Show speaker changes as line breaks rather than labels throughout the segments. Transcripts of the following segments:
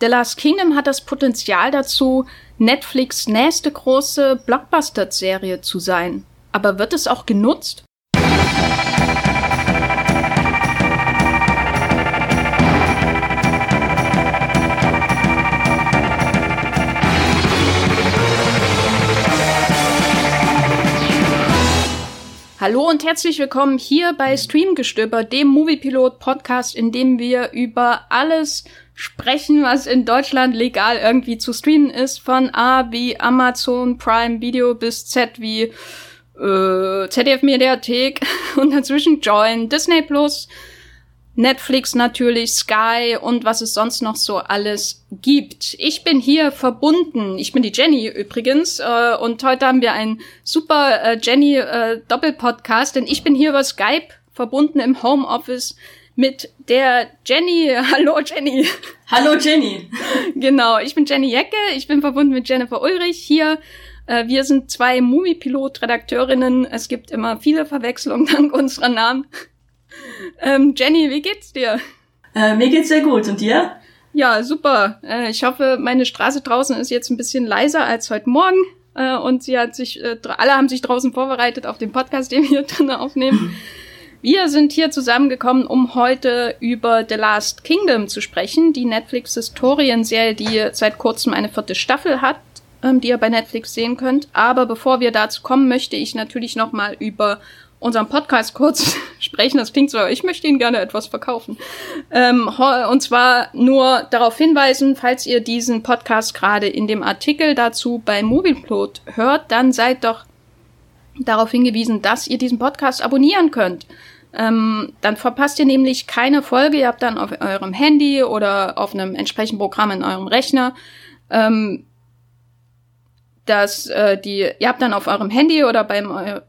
The Last Kingdom hat das Potenzial dazu, Netflix nächste große Blockbuster-Serie zu sein. Aber wird es auch genutzt? Hallo und herzlich willkommen hier bei Streamgestöber, dem Moviepilot Podcast, in dem wir über alles sprechen, was in Deutschland legal irgendwie zu streamen ist, von A wie Amazon Prime Video bis Z wie äh, ZDF Mediathek und dazwischen Join, Disney Plus, Netflix natürlich, Sky und was es sonst noch so alles gibt. Ich bin hier verbunden. Ich bin die Jenny übrigens äh, und heute haben wir einen super äh, Jenny äh, Doppelpodcast, denn ich bin hier über Skype verbunden im Homeoffice mit der Jenny. Hallo Jenny.
Hallo Jenny.
Genau, ich bin Jenny Jecke. Ich bin verbunden mit Jennifer Ulrich hier. Äh, wir sind zwei Movie-Pilot-Redakteurinnen. Es gibt immer viele Verwechslungen dank unserer Namen. Ähm, Jenny, wie geht's dir?
Äh, mir geht's sehr gut. Und dir?
Ja, super. Äh, ich hoffe, meine Straße draußen ist jetzt ein bisschen leiser als heute Morgen. Äh, und sie hat sich, äh, alle haben sich draußen vorbereitet auf den Podcast, den wir hier drinnen aufnehmen. Wir sind hier zusammengekommen, um heute über The Last Kingdom zu sprechen, die Netflix-Historienserie, die seit kurzem eine vierte Staffel hat, ähm, die ihr bei Netflix sehen könnt. Aber bevor wir dazu kommen, möchte ich natürlich noch mal über unseren Podcast kurz sprechen. Das klingt so, ich möchte Ihnen gerne etwas verkaufen. Ähm, und zwar nur darauf hinweisen, falls ihr diesen Podcast gerade in dem Artikel dazu bei Movieplot hört, dann seid doch darauf hingewiesen, dass ihr diesen Podcast abonnieren könnt. Ähm, dann verpasst ihr nämlich keine Folge. Ihr habt dann auf eurem Handy oder auf einem entsprechenden Programm in eurem Rechner ähm, dass äh, die ihr habt dann auf eurem Handy oder beim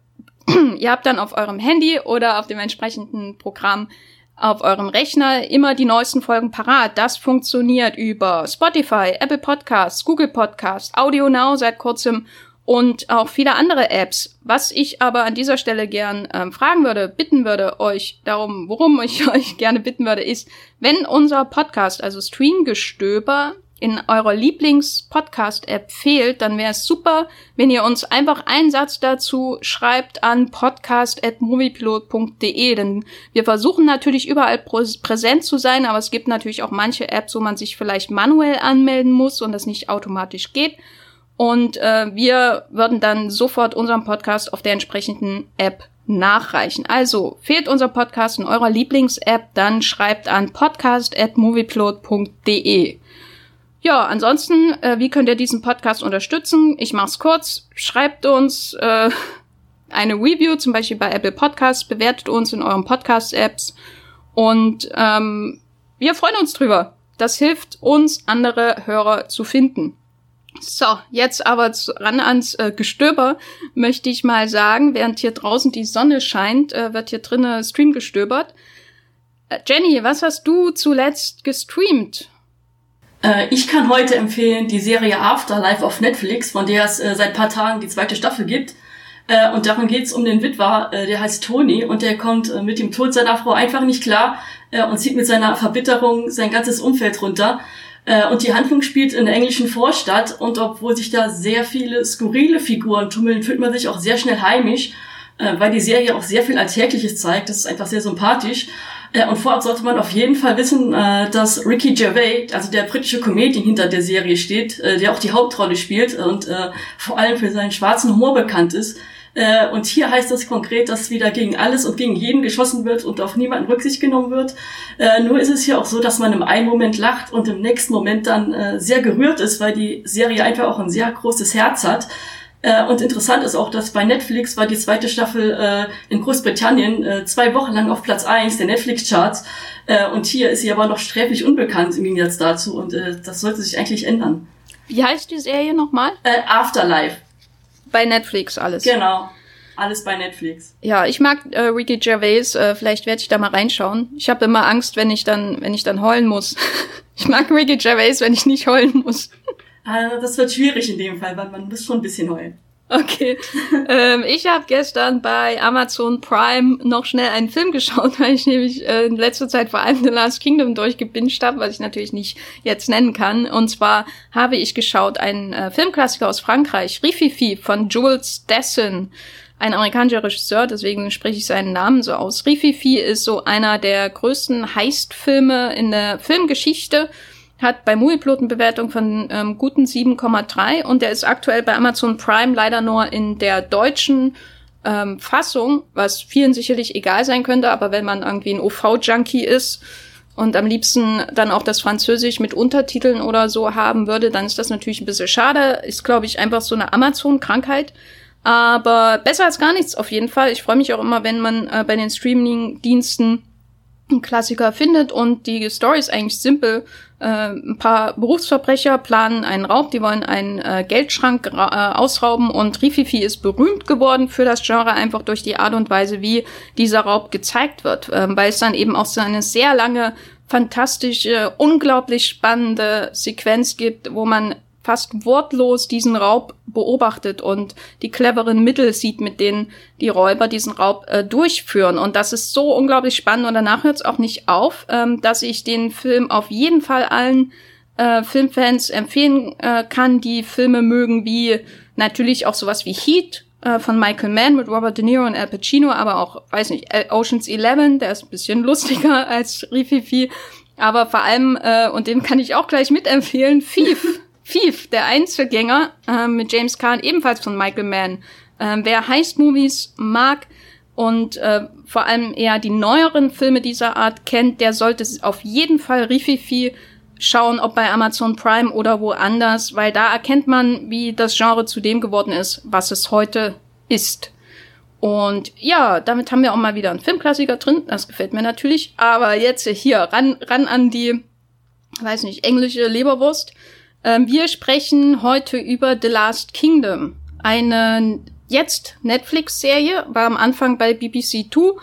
ihr habt dann auf eurem Handy oder auf dem entsprechenden Programm auf eurem Rechner immer die neuesten Folgen parat. Das funktioniert über Spotify, Apple Podcasts, Google Podcasts, Audio Now seit kurzem und auch viele andere Apps. Was ich aber an dieser Stelle gern ähm, fragen würde, bitten würde euch darum, worum ich euch gerne bitten würde, ist, wenn unser Podcast, also Streamgestöber, in eurer Lieblings-Podcast-App fehlt, dann wäre es super, wenn ihr uns einfach einen Satz dazu schreibt an podcast.moviepilot.de, denn wir versuchen natürlich überall präsent zu sein, aber es gibt natürlich auch manche Apps, wo man sich vielleicht manuell anmelden muss und das nicht automatisch geht. Und äh, wir würden dann sofort unseren Podcast auf der entsprechenden App nachreichen. Also fehlt unser Podcast in eurer Lieblings-App, dann schreibt an podcast.moviepilot.de. Ja, ansonsten, äh, wie könnt ihr diesen Podcast unterstützen? Ich mach's kurz. Schreibt uns äh, eine Review, zum Beispiel bei Apple Podcasts, bewertet uns in euren Podcast-Apps und ähm, wir freuen uns drüber. Das hilft uns, andere Hörer zu finden. So, jetzt aber ran ans äh, Gestöber möchte ich mal sagen, während hier draußen die Sonne scheint, äh, wird hier drinnen Stream gestöbert. Äh, Jenny, was hast du zuletzt gestreamt?
Äh, ich kann heute empfehlen die Serie Afterlife auf Netflix, von der es äh, seit paar Tagen die zweite Staffel gibt. Äh, und darum geht's um den Witwer, äh, der heißt Tony und der kommt äh, mit dem Tod seiner Frau einfach nicht klar und zieht mit seiner Verbitterung sein ganzes Umfeld runter. Und die Handlung spielt in der englischen Vorstadt und obwohl sich da sehr viele skurrile Figuren tummeln, fühlt man sich auch sehr schnell heimisch, weil die Serie auch sehr viel Alltägliches zeigt. Das ist einfach sehr sympathisch. Äh, und vorab sollte man auf jeden Fall wissen, äh, dass Ricky Gervais, also der britische Comedian hinter der Serie steht, äh, der auch die Hauptrolle spielt und vor allem für seinen schwarzen Humor bekannt ist. Und hier heißt das konkret, dass wieder gegen alles und gegen jeden geschossen wird und auf niemanden Rücksicht genommen wird. Nur ist es hier auch so, dass man im einen Moment lacht und im nächsten Moment dann sehr gerührt ist, weil die Serie einfach auch ein sehr großes Herz hat. Äh, und interessant ist auch, dass bei Netflix war die zweite Staffel äh, in Großbritannien äh, zwei Wochen lang auf Platz eins der Netflix-Charts. Äh, und hier ist sie aber noch sträflich unbekannt im Gegensatz dazu. Und äh, das sollte sich eigentlich ändern.
Wie heißt die Serie nochmal?
Äh, Afterlife.
Bei Netflix alles.
Genau. Alles bei Netflix.
Ja, ich mag äh, Ricky Gervais. Äh, vielleicht werde ich da mal reinschauen. Ich habe immer Angst, wenn ich dann, wenn ich dann heulen muss. ich mag Ricky Gervais, wenn ich nicht heulen muss.
Also das wird schwierig in dem Fall, weil man muss schon ein bisschen heulen.
Okay. ähm, ich habe gestern bei Amazon Prime noch schnell einen Film geschaut, weil ich nämlich äh, in letzter Zeit vor allem The Last Kingdom durchgebinged habe, was ich natürlich nicht jetzt nennen kann. Und zwar habe ich geschaut einen äh, Filmklassiker aus Frankreich, Rififi von Jules Dessin ein amerikanischer Regisseur, deswegen spreche ich seinen Namen so aus. Rififi ist so einer der größten Heist-Filme in der Filmgeschichte hat bei Movieplot Bewertung von ähm, guten 7,3 und der ist aktuell bei Amazon Prime leider nur in der deutschen ähm, Fassung, was vielen sicherlich egal sein könnte, aber wenn man irgendwie ein OV-Junkie ist und am liebsten dann auch das Französisch mit Untertiteln oder so haben würde, dann ist das natürlich ein bisschen schade. Ist, glaube ich, einfach so eine Amazon-Krankheit. Aber besser als gar nichts auf jeden Fall. Ich freue mich auch immer, wenn man äh, bei den Streaming-Diensten Klassiker findet und die Story ist eigentlich simpel. Äh, ein paar Berufsverbrecher planen einen Raub, die wollen einen äh, Geldschrank äh, ausrauben und Rififi ist berühmt geworden für das Genre einfach durch die Art und Weise, wie dieser Raub gezeigt wird, äh, weil es dann eben auch so eine sehr lange, fantastische, unglaublich spannende Sequenz gibt, wo man fast wortlos diesen Raub beobachtet und die cleveren Mittel sieht, mit denen die Räuber diesen Raub äh, durchführen. Und das ist so unglaublich spannend und danach hört es auch nicht auf, ähm, dass ich den Film auf jeden Fall allen äh, Filmfans empfehlen äh, kann, die Filme mögen, wie natürlich auch sowas wie Heat äh, von Michael Mann mit Robert De Niro und Al Pacino, aber auch, weiß nicht, Oceans 11, der ist ein bisschen lustiger als Rififi, aber vor allem, äh, und den kann ich auch gleich mitempfehlen, Thief. Thief, der Einzelgänger äh, mit James Caan, ebenfalls von Michael Mann. Äh, wer Heist-Movies mag und äh, vor allem eher die neueren Filme dieser Art kennt, der sollte auf jeden Fall Rififi schauen, ob bei Amazon Prime oder woanders, weil da erkennt man, wie das Genre zu dem geworden ist, was es heute ist. Und ja, damit haben wir auch mal wieder einen Filmklassiker drin. Das gefällt mir natürlich. Aber jetzt hier ran, ran an die, weiß nicht, englische Leberwurst. Ähm, wir sprechen heute über The Last Kingdom, eine jetzt Netflix-Serie, war am Anfang bei BBC Two,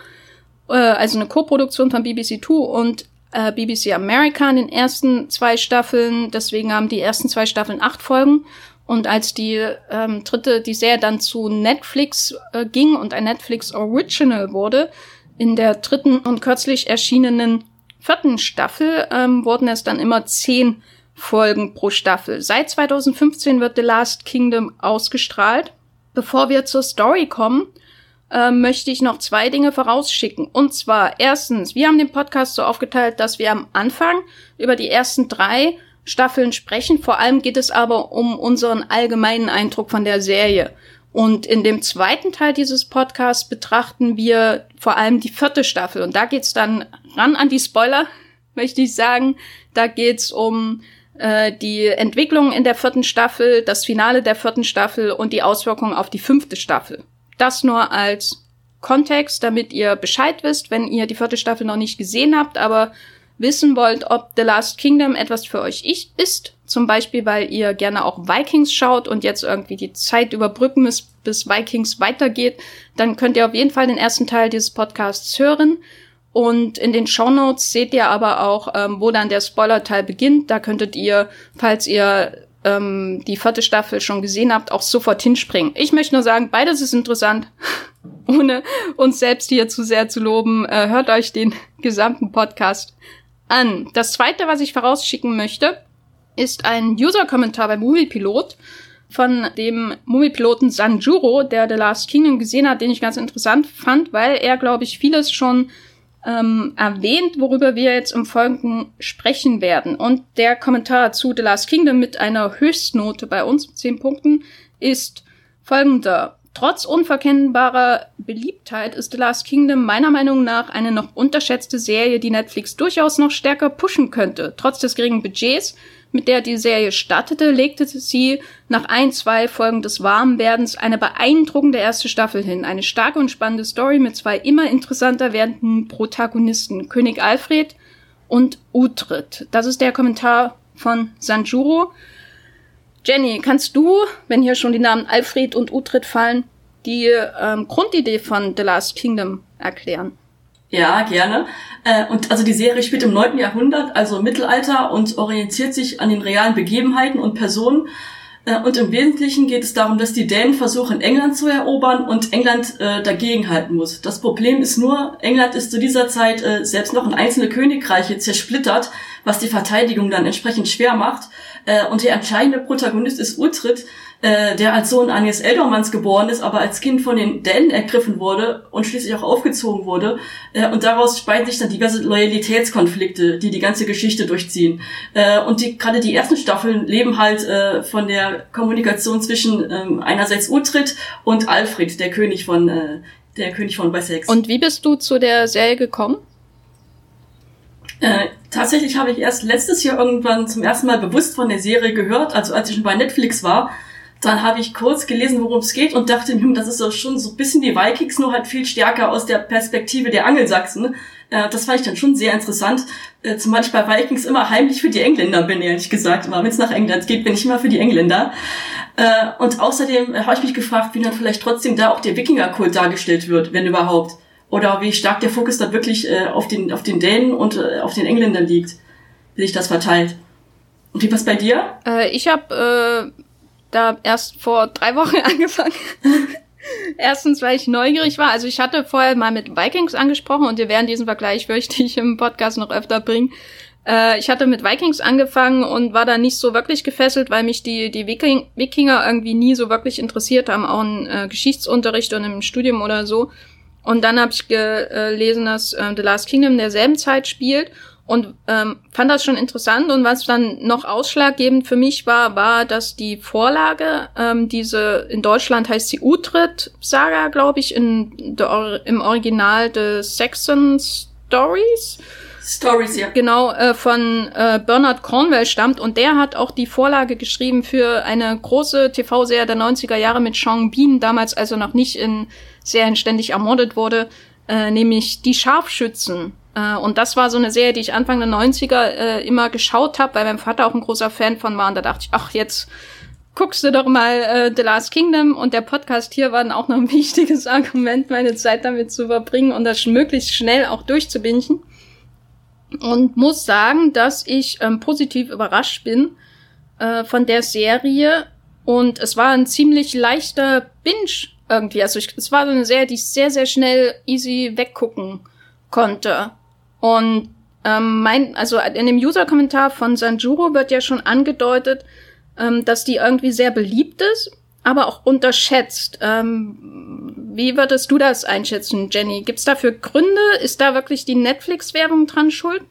äh, also eine Co-Produktion von BBC Two und äh, BBC America in den ersten zwei Staffeln. Deswegen haben die ersten zwei Staffeln acht Folgen. Und als die ähm, dritte, die Serie dann zu Netflix äh, ging und ein Netflix Original wurde, in der dritten und kürzlich erschienenen vierten Staffel ähm, wurden es dann immer zehn Folgen pro Staffel. Seit 2015 wird The Last Kingdom ausgestrahlt. Bevor wir zur Story kommen, äh, möchte ich noch zwei Dinge vorausschicken. Und zwar erstens, wir haben den Podcast so aufgeteilt, dass wir am Anfang über die ersten drei Staffeln sprechen. Vor allem geht es aber um unseren allgemeinen Eindruck von der Serie. Und in dem zweiten Teil dieses Podcasts betrachten wir vor allem die vierte Staffel. Und da geht's dann ran an die Spoiler, möchte ich sagen. Da geht's um äh, die Entwicklung in der vierten Staffel, das Finale der vierten Staffel und die Auswirkungen auf die fünfte Staffel. Das nur als Kontext, damit ihr Bescheid wisst, wenn ihr die vierte Staffel noch nicht gesehen habt, aber wissen wollt, ob The Last Kingdom etwas für euch ist. Zum Beispiel, weil ihr gerne auch Vikings schaut und jetzt irgendwie die Zeit überbrücken müsst, bis Vikings weitergeht, dann könnt ihr auf jeden Fall den ersten Teil dieses Podcasts hören. Und in den Shownotes seht ihr aber auch, ähm, wo dann der Spoiler-Teil beginnt. Da könntet ihr, falls ihr ähm, die vierte Staffel schon gesehen habt, auch sofort hinspringen. Ich möchte nur sagen, beides ist interessant. Ohne uns selbst hier zu sehr zu loben, äh, hört euch den gesamten Podcast an. Das zweite, was ich vorausschicken möchte, ist ein User-Kommentar bei Moviepilot von dem Moviepiloten Sanjuro, der The Last Kingdom gesehen hat, den ich ganz interessant fand, weil er, glaube ich, vieles schon ähm, erwähnt, worüber wir jetzt im Folgenden sprechen werden. Und der Kommentar zu The Last Kingdom mit einer Höchstnote bei uns, zehn Punkten, ist folgender. Trotz unverkennbarer Beliebtheit ist The Last Kingdom meiner Meinung nach eine noch unterschätzte Serie, die Netflix durchaus noch stärker pushen könnte. Trotz des geringen Budgets mit der die Serie startete, legte sie nach ein, zwei Folgen des Warmwerdens eine beeindruckende erste Staffel hin. Eine starke und spannende Story mit zwei immer interessanter werdenden Protagonisten, König Alfred und Utrid. Das ist der Kommentar von Sanjuro. Jenny, kannst du, wenn hier schon die Namen Alfred und Utrid fallen, die ähm, Grundidee von The Last Kingdom erklären?
Ja, gerne. Äh, und also die Serie spielt im 9. Jahrhundert, also Mittelalter, und orientiert sich an den realen Begebenheiten und Personen. Äh, und im Wesentlichen geht es darum, dass die Dänen versuchen, England zu erobern und England äh, dagegenhalten muss. Das Problem ist nur, England ist zu dieser Zeit äh, selbst noch in einzelne Königreiche zersplittert, was die Verteidigung dann entsprechend schwer macht. Äh, und der entscheidende Protagonist ist Uhtred, äh, der als Sohn eines Eldermanns geboren ist, aber als Kind von den Dänen ergriffen wurde und schließlich auch aufgezogen wurde. Äh, und daraus speisen sich dann diverse Loyalitätskonflikte, die die ganze Geschichte durchziehen. Äh, und die, gerade die ersten Staffeln leben halt äh, von der Kommunikation zwischen ähm, einerseits Uhtred und Alfred, der König von äh, der König von Wessex.
Und wie bist du zu der Serie gekommen?
Äh, tatsächlich habe ich erst letztes Jahr irgendwann zum ersten Mal bewusst von der Serie gehört, also als ich schon bei Netflix war, dann habe ich kurz gelesen, worum es geht und dachte, hm, das ist doch schon so ein bisschen die Vikings, nur halt viel stärker aus der Perspektive der Angelsachsen. Äh, das fand ich dann schon sehr interessant, äh, zumal ich bei Vikings immer heimlich für die Engländer bin, ehrlich gesagt. Immer wenn es nach England geht, bin ich immer für die Engländer. Äh, und außerdem habe ich mich gefragt, wie dann vielleicht trotzdem da auch der Wikingerkult dargestellt wird, wenn überhaupt. Oder wie stark der Fokus dann wirklich äh, auf, den, auf den Dänen und äh, auf den Engländern liegt, wie sich das verteilt. Und wie was bei dir?
Äh, ich habe äh, da erst vor drei Wochen angefangen. Erstens, weil ich neugierig war. Also ich hatte vorher mal mit Vikings angesprochen und wir werden diesen Vergleich möchte ich im Podcast noch öfter bringen. Äh, ich hatte mit Vikings angefangen und war da nicht so wirklich gefesselt, weil mich die, die Viking, Wikinger irgendwie nie so wirklich interessiert haben, auch im äh, Geschichtsunterricht und im Studium oder so. Und dann habe ich gelesen, dass äh, The Last Kingdom in derselben Zeit spielt und ähm, fand das schon interessant. Und was dann noch ausschlaggebend für mich war, war, dass die Vorlage, ähm, diese in Deutschland heißt sie Utrecht-Saga, glaube ich, in der, im Original des Saxon Stories.
Stories, ja.
Genau, äh, von äh, Bernard Cornwell stammt und der hat auch die Vorlage geschrieben für eine große TV-Serie der 90er Jahre mit Sean Bean, damals also noch nicht in Serien ständig ermordet wurde, äh, nämlich Die Scharfschützen. Äh, und das war so eine Serie, die ich Anfang der 90er äh, immer geschaut habe, weil mein Vater auch ein großer Fan von war. Und da dachte ich, ach, jetzt guckst du doch mal äh, The Last Kingdom. Und der Podcast hier war dann auch noch ein wichtiges Argument, meine Zeit damit zu verbringen und das möglichst schnell auch durchzubinden. Und muss sagen, dass ich ähm, positiv überrascht bin äh, von der Serie. Und es war ein ziemlich leichter Binge irgendwie. Also ich, es war so eine Serie, die ich sehr, sehr schnell easy weggucken konnte. Und ähm, mein, also in dem User-Kommentar von Sanjuro wird ja schon angedeutet, ähm, dass die irgendwie sehr beliebt ist, aber auch unterschätzt. Ähm, wie würdest du das einschätzen, Jenny? Gibt's dafür Gründe? Ist da wirklich die Netflix-Werbung dran schuld?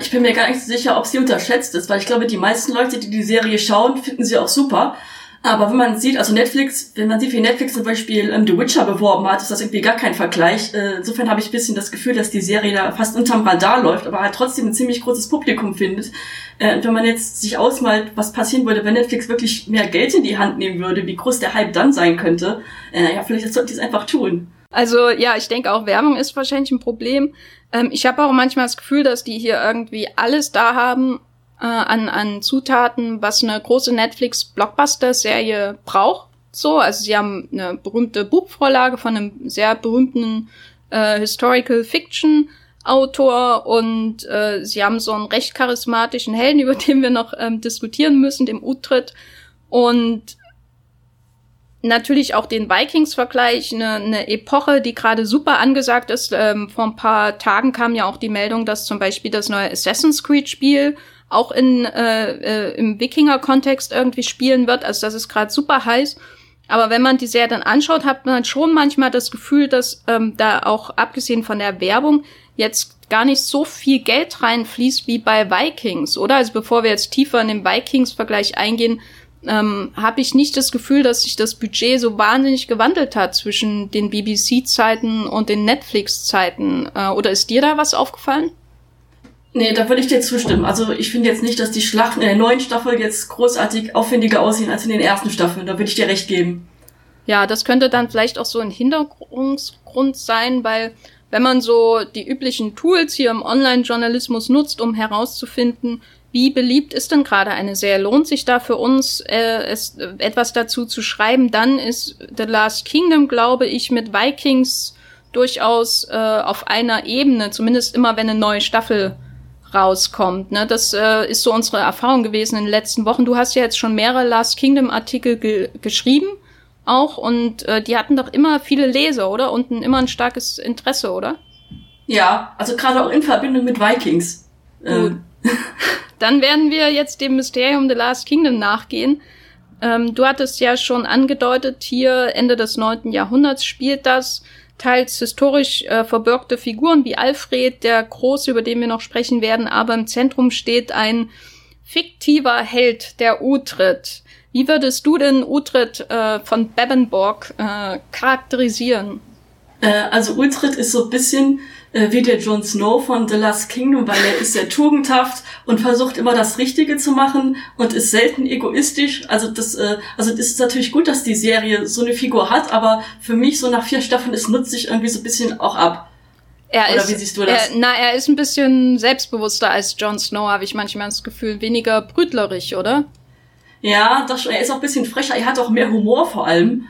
Ich bin mir gar nicht so sicher, ob sie unterschätzt ist, weil ich glaube, die meisten Leute, die die Serie schauen, finden sie auch super. Aber wenn man sieht, also Netflix, wenn man sieht, wie Netflix zum Beispiel ähm, The Witcher beworben hat, ist das irgendwie gar kein Vergleich. Äh, insofern habe ich ein bisschen das Gefühl, dass die Serie da fast unterm Radar läuft, aber halt trotzdem ein ziemlich großes Publikum findet. Äh, und wenn man jetzt sich ausmalt, was passieren würde, wenn Netflix wirklich mehr Geld in die Hand nehmen würde, wie groß der Hype dann sein könnte, äh, ja, vielleicht sollte die es einfach tun.
Also ja, ich denke auch Werbung ist wahrscheinlich ein Problem. Ähm, ich habe auch manchmal das Gefühl, dass die hier irgendwie alles da haben, äh, an, an Zutaten, was eine große Netflix-Blockbuster-Serie braucht. So, also sie haben eine berühmte Buchvorlage von einem sehr berühmten äh, Historical Fiction Autor und äh, sie haben so einen recht charismatischen Helden, über den wir noch ähm, diskutieren müssen, dem Utrecht. Und natürlich auch den Vikings-Vergleich, eine, eine Epoche, die gerade super angesagt ist. Ähm, vor ein paar Tagen kam ja auch die Meldung, dass zum Beispiel das neue Assassin's Creed-Spiel auch in äh, äh, im Wikinger-Kontext irgendwie spielen wird. Also das ist gerade super heiß. Aber wenn man die Serie dann anschaut, hat man schon manchmal das Gefühl, dass ähm, da auch abgesehen von der Werbung jetzt gar nicht so viel Geld reinfließt wie bei Vikings, oder? Also bevor wir jetzt tiefer in den Vikings-Vergleich eingehen, ähm, habe ich nicht das Gefühl, dass sich das Budget so wahnsinnig gewandelt hat zwischen den BBC-Zeiten und den Netflix-Zeiten. Äh, oder ist dir da was aufgefallen?
Nee, da würde ich dir zustimmen. Also ich finde jetzt nicht, dass die Schlachten in der neuen Staffel jetzt großartig aufwendiger aussehen als in den ersten Staffeln. Da würde ich dir recht geben.
Ja, das könnte dann vielleicht auch so ein Hintergrund sein, weil wenn man so die üblichen Tools hier im Online-Journalismus nutzt, um herauszufinden, wie beliebt ist denn gerade eine Serie? Lohnt sich da für uns, äh, es, äh, etwas dazu zu schreiben? Dann ist The Last Kingdom, glaube ich, mit Vikings durchaus äh, auf einer Ebene, zumindest immer wenn eine neue Staffel rauskommt. Ne? Das äh, ist so unsere Erfahrung gewesen in den letzten Wochen. Du hast ja jetzt schon mehrere Last Kingdom Artikel ge geschrieben auch und äh, die hatten doch immer viele Leser, oder? Und ein, immer ein starkes Interesse, oder?
Ja, also gerade auch in Verbindung mit Vikings.
Gut. Dann werden wir jetzt dem Mysterium The Last Kingdom nachgehen. Ähm, du hattest ja schon angedeutet, hier Ende des neunten Jahrhunderts spielt das teils historisch äh, verbürgte Figuren wie Alfred der Große, über den wir noch sprechen werden, aber im Zentrum steht ein fiktiver Held, der Utrid. Wie würdest du denn Utrid äh, von Bebenborg äh, charakterisieren?
Äh, also Utrid ist so ein bisschen äh, wie der Jon Snow von The Last Kingdom, weil er ist sehr tugendhaft und versucht immer das Richtige zu machen und ist selten egoistisch. Also das, äh, also das ist natürlich gut, dass die Serie so eine Figur hat, aber für mich so nach vier Staffeln, es nutzt sich irgendwie so ein bisschen auch ab.
Er Oder ist, wie siehst du das? Er, na, er ist ein bisschen selbstbewusster als Jon Snow, habe ich manchmal das Gefühl. Weniger brütlerisch, oder?
Ja, das, er ist auch ein bisschen frecher. Er hat auch mehr Humor vor allem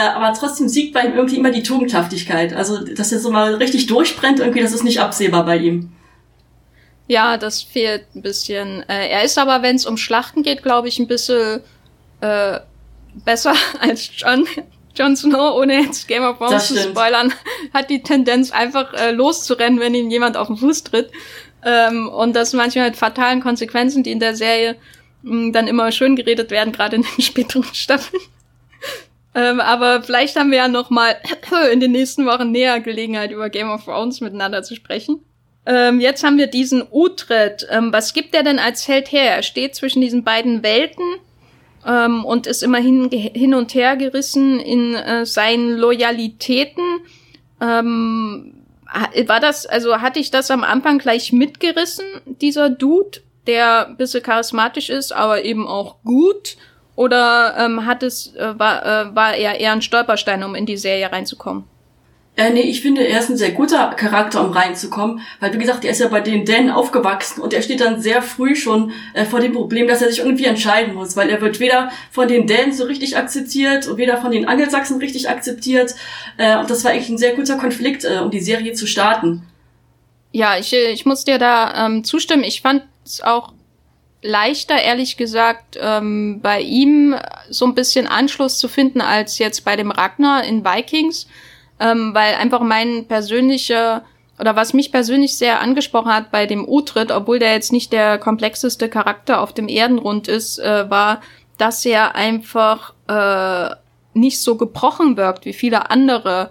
aber trotzdem siegt bei ihm irgendwie immer die Tugendhaftigkeit. Also, dass er so mal richtig durchbrennt, irgendwie, das ist nicht absehbar bei ihm.
Ja, das fehlt ein bisschen. Äh, er ist aber, wenn es um Schlachten geht, glaube ich, ein bisschen äh, besser als John. Jon Snow, ohne jetzt Game of Thrones zu spoilern, hat die Tendenz einfach äh, loszurennen, wenn ihm jemand auf den Fuß tritt. Ähm, und das manchmal mit fatalen Konsequenzen, die in der Serie mh, hm, dann immer schön geredet werden, gerade in den späteren Staffeln. Ähm, aber vielleicht haben wir ja noch mal in den nächsten Wochen näher Gelegenheit, über Game of Thrones miteinander zu sprechen. Ähm, jetzt haben wir diesen Utrecht. Ähm, was gibt er denn als Held her? Er steht zwischen diesen beiden Welten ähm, und ist immerhin hin und her gerissen in äh, seinen Loyalitäten. Ähm, war das, also hatte ich das am Anfang gleich mitgerissen, dieser Dude, der ein bisschen charismatisch ist, aber eben auch gut? Oder ähm, hat es, äh, war, äh, war er eher ein Stolperstein, um in die Serie reinzukommen?
Äh, nee, ich finde, er ist ein sehr guter Charakter, um reinzukommen, weil wie gesagt, er ist ja bei den Dänen aufgewachsen und er steht dann sehr früh schon äh, vor dem Problem, dass er sich irgendwie entscheiden muss, weil er wird weder von den Dänen so richtig akzeptiert und weder von den Angelsachsen richtig akzeptiert. Äh, und das war eigentlich ein sehr guter Konflikt, äh, um die Serie zu starten.
Ja, ich, ich muss dir da ähm, zustimmen. Ich fand es auch leichter, ehrlich gesagt, ähm, bei ihm so ein bisschen Anschluss zu finden als jetzt bei dem Ragnar in Vikings, ähm, weil einfach mein persönlicher oder was mich persönlich sehr angesprochen hat bei dem Utrid, obwohl der jetzt nicht der komplexeste Charakter auf dem Erdenrund ist, äh, war, dass er einfach äh, nicht so gebrochen wirkt wie viele andere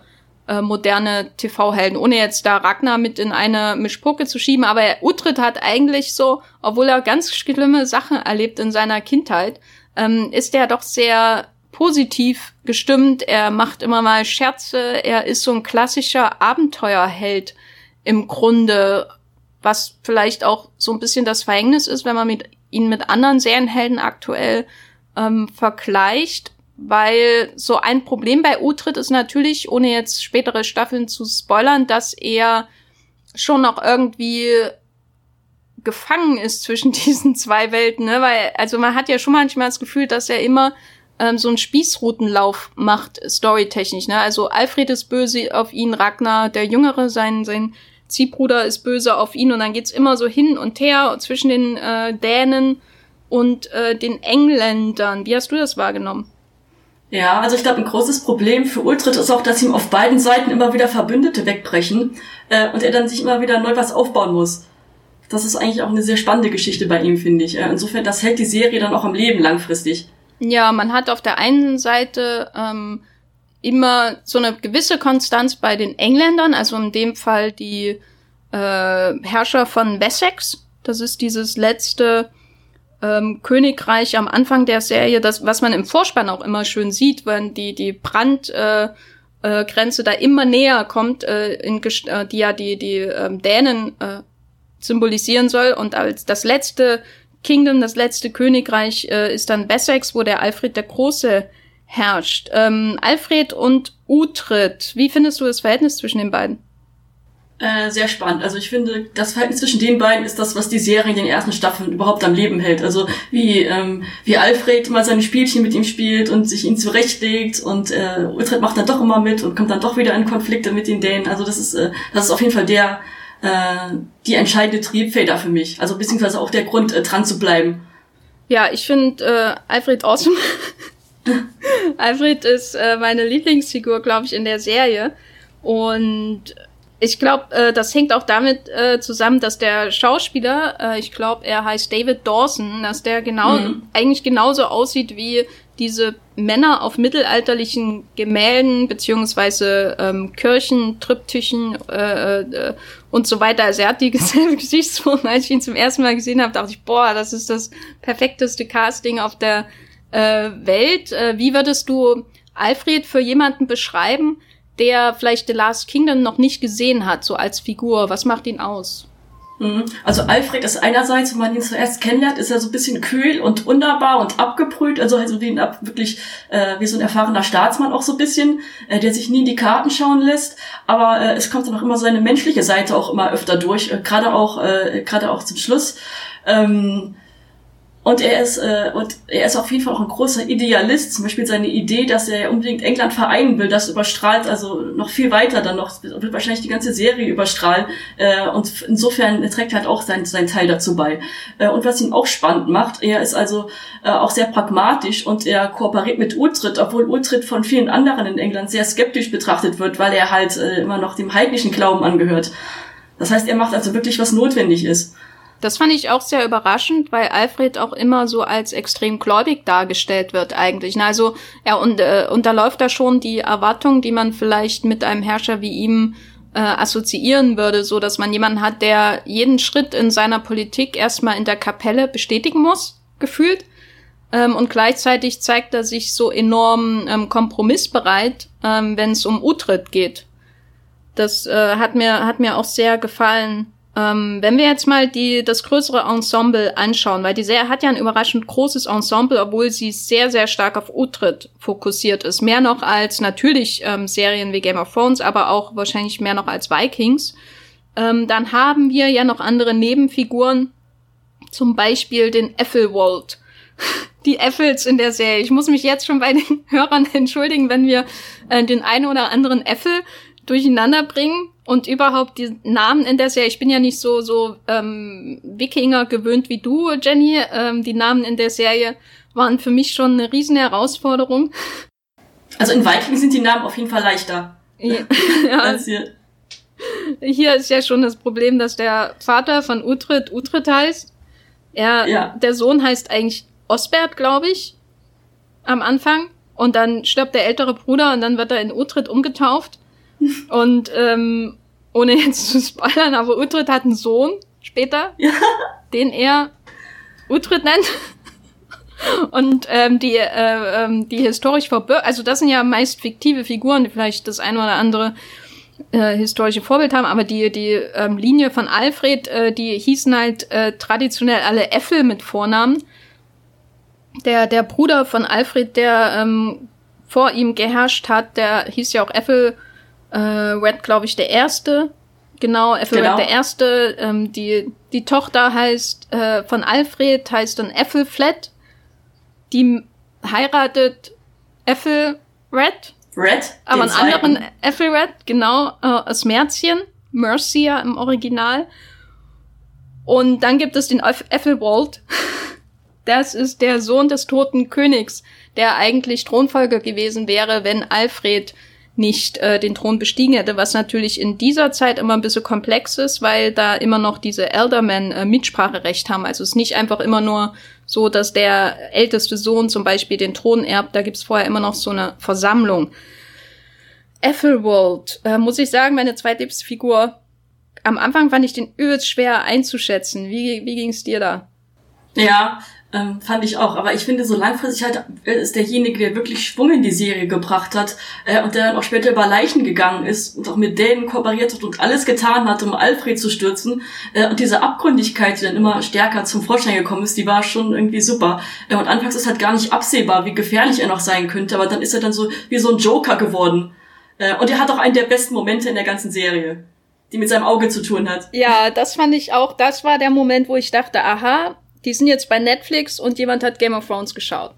äh, moderne TV-Helden, ohne jetzt da Ragnar mit in eine Mischpoke zu schieben, aber Utrid hat eigentlich so, obwohl er ganz schlimme Sachen erlebt in seiner Kindheit, ähm, ist er doch sehr positiv gestimmt, er macht immer mal Scherze, er ist so ein klassischer Abenteuerheld im Grunde, was vielleicht auch so ein bisschen das Verhängnis ist, wenn man mit, ihn mit anderen Serienhelden aktuell ähm, vergleicht weil so ein Problem bei Utrid ist natürlich, ohne jetzt spätere Staffeln zu spoilern, dass er schon noch irgendwie gefangen ist zwischen diesen zwei Welten, ne? Weil, also man hat ja schon manchmal das Gefühl, dass er immer ähm, so einen Spießrutenlauf macht, storytechnisch, ne? Also Alfred ist böse auf ihn, Ragnar, der Jüngere, sein, sein Ziehbruder ist böse auf ihn und dann geht's immer so hin und her zwischen den äh, Dänen und äh, den Engländern. Wie hast du das wahrgenommen?
Ja, also ich glaube, ein großes Problem für Ultrit ist auch, dass ihm auf beiden Seiten immer wieder Verbündete wegbrechen äh, und er dann sich immer wieder neu was aufbauen muss. Das ist eigentlich auch eine sehr spannende Geschichte bei ihm, finde ich. Äh, insofern, das hält die Serie dann auch am Leben langfristig.
Ja, man hat auf der einen Seite ähm, immer so eine gewisse Konstanz bei den Engländern, also in dem Fall die äh, Herrscher von Wessex. Das ist dieses letzte ähm, Königreich am Anfang der Serie, das, was man im Vorspann auch immer schön sieht, wenn die, die Brandgrenze äh, äh, Grenze da immer näher kommt, äh, in, äh, die ja die, die ähm, Dänen äh, symbolisieren soll. Und als das letzte Kingdom, das letzte Königreich äh, ist dann Wessex, wo der Alfred der Große herrscht. Ähm, Alfred und Utrid, wie findest du das Verhältnis zwischen den beiden?
Äh, sehr spannend. Also ich finde, das Verhältnis zwischen den beiden ist das, was die Serie in den ersten Staffeln überhaupt am Leben hält. Also wie, ähm, wie Alfred mal seine Spielchen mit ihm spielt und sich ihn zurechtlegt und äh, Ultred macht dann doch immer mit und kommt dann doch wieder in Konflikte mit den Dänen. Also das ist, äh, das ist auf jeden Fall der äh, die entscheidende Triebfeder für mich. Also beziehungsweise auch der Grund, äh, dran zu bleiben.
Ja, ich finde äh, Alfred awesome. Alfred ist äh, meine Lieblingsfigur, glaube ich, in der Serie. Und ich glaube, äh, das hängt auch damit äh, zusammen, dass der Schauspieler, äh, ich glaube, er heißt David Dawson, dass der genau mhm. eigentlich genauso aussieht wie diese Männer auf mittelalterlichen Gemälden beziehungsweise ähm, Kirchen, Triptychen äh, äh, und so weiter. Also er hat die dieselbe Gesichtsform. Als ich ihn zum ersten Mal gesehen habe, dachte ich, boah, das ist das perfekteste Casting auf der äh, Welt. Äh, wie würdest du Alfred für jemanden beschreiben, der vielleicht The Last Kingdom noch nicht gesehen hat, so als Figur? Was macht ihn aus?
Mhm. Also Alfred ist einerseits, wenn man ihn zuerst kennenlernt, ist er so ein bisschen kühl und wunderbar und abgebrüht, also also wie ein, wirklich äh, wie so ein erfahrener Staatsmann auch so ein bisschen, äh, der sich nie in die Karten schauen lässt. Aber äh, es kommt dann auch immer seine menschliche Seite auch immer öfter durch, äh, gerade auch äh, gerade auch zum Schluss. Ähm, und er ist, äh, und er ist auf jeden Fall auch ein großer Idealist. Zum Beispiel seine Idee, dass er unbedingt England vereinen will, das überstrahlt also noch viel weiter dann noch, wird wahrscheinlich die ganze Serie überstrahlen. Äh, und insofern trägt er halt auch sein, sein Teil dazu bei. Äh, und was ihn auch spannend macht, er ist also äh, auch sehr pragmatisch und er kooperiert mit Utrecht, obwohl Utrecht von vielen anderen in England sehr skeptisch betrachtet wird, weil er halt äh, immer noch dem heidnischen Glauben angehört. Das heißt, er macht also wirklich, was notwendig ist.
Das fand ich auch sehr überraschend, weil Alfred auch immer so als extrem gläubig dargestellt wird eigentlich. Also er äh, unterläuft da schon die Erwartung, die man vielleicht mit einem Herrscher wie ihm äh, assoziieren würde, so dass man jemanden hat, der jeden Schritt in seiner Politik erstmal in der Kapelle bestätigen muss, gefühlt. Ähm, und gleichzeitig zeigt er sich so enorm ähm, kompromissbereit, ähm, wenn es um Utrecht geht. Das äh, hat mir hat mir auch sehr gefallen ähm, wenn wir jetzt mal die, das größere Ensemble anschauen, weil die Serie hat ja ein überraschend großes Ensemble, obwohl sie sehr, sehr stark auf Utrecht fokussiert ist. Mehr noch als natürlich ähm, Serien wie Game of Thrones, aber auch wahrscheinlich mehr noch als Vikings. Ähm, dann haben wir ja noch andere Nebenfiguren, zum Beispiel den Ethelwald. Die Effels in der Serie. Ich muss mich jetzt schon bei den Hörern entschuldigen, wenn wir äh, den einen oder anderen Effel durcheinander bringen und überhaupt die Namen in der Serie. Ich bin ja nicht so so ähm, Wikinger gewöhnt wie du, Jenny. Ähm, die Namen in der Serie waren für mich schon eine riesen Herausforderung.
Also in Viking sind die Namen auf jeden Fall leichter. Ja.
als hier. hier ist ja schon das Problem, dass der Vater von Utrecht Utrecht heißt. Er, ja. Der Sohn heißt eigentlich Osbert, glaube ich, am Anfang. Und dann stirbt der ältere Bruder und dann wird er in Utrecht umgetauft. Und ähm, ohne jetzt zu spoilern, aber Utrecht hat einen Sohn später, ja. den er Utrecht nennt. Und ähm, die, äh, ähm, die historisch verbirgt, also das sind ja meist fiktive Figuren, die vielleicht das eine oder andere äh, historische Vorbild haben, aber die, die ähm, Linie von Alfred, äh, die hießen halt äh, traditionell alle Äffel mit Vornamen. Der, der Bruder von Alfred, der ähm, vor ihm geherrscht hat, der hieß ja auch Äffel äh, Red, glaube ich, der erste. Genau, Ethelred genau. der erste. Ähm, die, die Tochter heißt äh, von Alfred heißt dann Ethelfled. Die heiratet Ethelred.
Red?
Aber einen anderen Ethelred, genau, äh, aus Märzchen. Mercia im Original. Und dann gibt es den Ethelwald. Das ist der Sohn des toten Königs, der eigentlich Thronfolger gewesen wäre, wenn Alfred nicht äh, den Thron bestiegen hätte, was natürlich in dieser Zeit immer ein bisschen komplex ist, weil da immer noch diese Eldermen äh, Mitspracherecht haben. Also es ist nicht einfach immer nur so, dass der älteste Sohn zum Beispiel den Thron erbt, da gibt's vorher immer noch so eine Versammlung. Ethelwald, äh, muss ich sagen, meine zweitliebste Figur. Am Anfang fand ich den übelst schwer einzuschätzen. Wie, wie ging's dir da?
Ja, ähm, fand ich auch. Aber ich finde, so langfristig halt ist derjenige, der wirklich Schwung in die Serie gebracht hat äh, und der dann auch später über Leichen gegangen ist und auch mit denen kooperiert hat und alles getan hat, um Alfred zu stürzen. Äh, und diese Abgründigkeit, die dann immer stärker zum Vorschein gekommen ist, die war schon irgendwie super. Äh, und anfangs ist halt gar nicht absehbar, wie gefährlich er noch sein könnte, aber dann ist er dann so wie so ein Joker geworden. Äh, und er hat auch einen der besten Momente in der ganzen Serie die mit seinem Auge zu tun hat.
Ja, das fand ich auch, das war der Moment, wo ich dachte, aha, die sind jetzt bei Netflix und jemand hat Game of Thrones geschaut.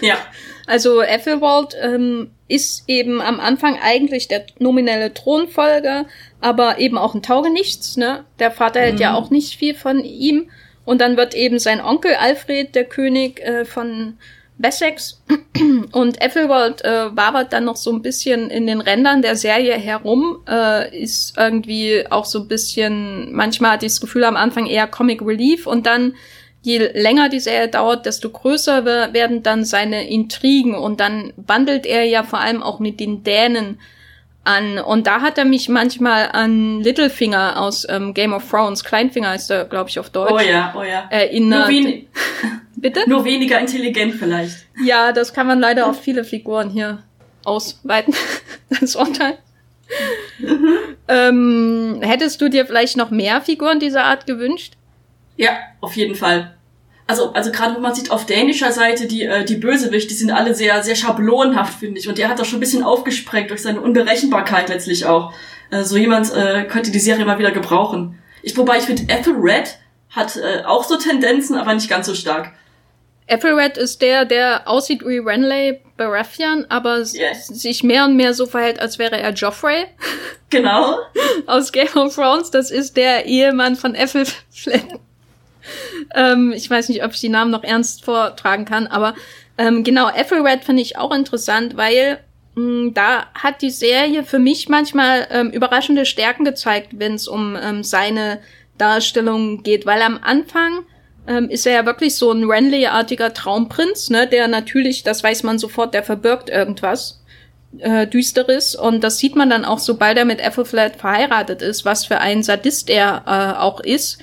Ja.
Also Ethelwald ähm, ist eben am Anfang eigentlich der nominelle Thronfolger, aber eben auch ein Taugenichts, ne? Der Vater hält mhm. ja auch nicht viel von ihm. Und dann wird eben sein Onkel Alfred, der König äh, von Wessex. Und Ethelwald äh, wabert dann noch so ein bisschen in den Rändern der Serie herum, äh, ist irgendwie auch so ein bisschen, manchmal hatte ich das Gefühl am Anfang eher Comic Relief und dann je länger die Serie dauert, desto größer werden dann seine Intrigen und dann wandelt er ja vor allem auch mit den Dänen an. Und da hat er mich manchmal an Littlefinger aus ähm, Game of Thrones, Kleinfinger heißt er, glaube ich, auf Deutsch.
Oh ja, oh ja.
Erinnert.
Nur, wen Bitte? Nur weniger intelligent vielleicht.
Ja, das kann man leider auf viele Figuren hier ausweiten, das Urteil. ähm, hättest du dir vielleicht noch mehr Figuren dieser Art gewünscht?
Ja, auf jeden Fall also, also gerade wenn man sieht auf dänischer Seite, die, äh, die Bösewichte, die sind alle sehr, sehr schablonhaft, finde ich. Und der hat das schon ein bisschen aufgesprengt durch seine Unberechenbarkeit letztlich auch. Äh, so jemand äh, könnte die Serie mal wieder gebrauchen. Ich, wobei ich finde, Ethelred hat äh, auch so Tendenzen, aber nicht ganz so stark.
Ethelred ist der, der aussieht wie Renly Baratheon, aber yes. sich mehr und mehr so verhält, als wäre er Joffrey.
Genau.
Aus Game of Thrones. Das ist der Ehemann von Ethelflaed ähm, ich weiß nicht, ob ich die Namen noch ernst vortragen kann, aber ähm, genau, Ethelred finde ich auch interessant, weil mh, hm, da hat die Serie für mich manchmal ähm, überraschende Stärken gezeigt, wenn es um ähm, seine Darstellung geht, weil am Anfang ähm, ist er ja wirklich so ein Renly-artiger Traumprinz, ne, der natürlich, das weiß man sofort, der verbirgt irgendwas äh, Düsteres. Und das sieht man dann auch, sobald er mit Ethelflaed verheiratet ist, was für ein Sadist er äh, auch ist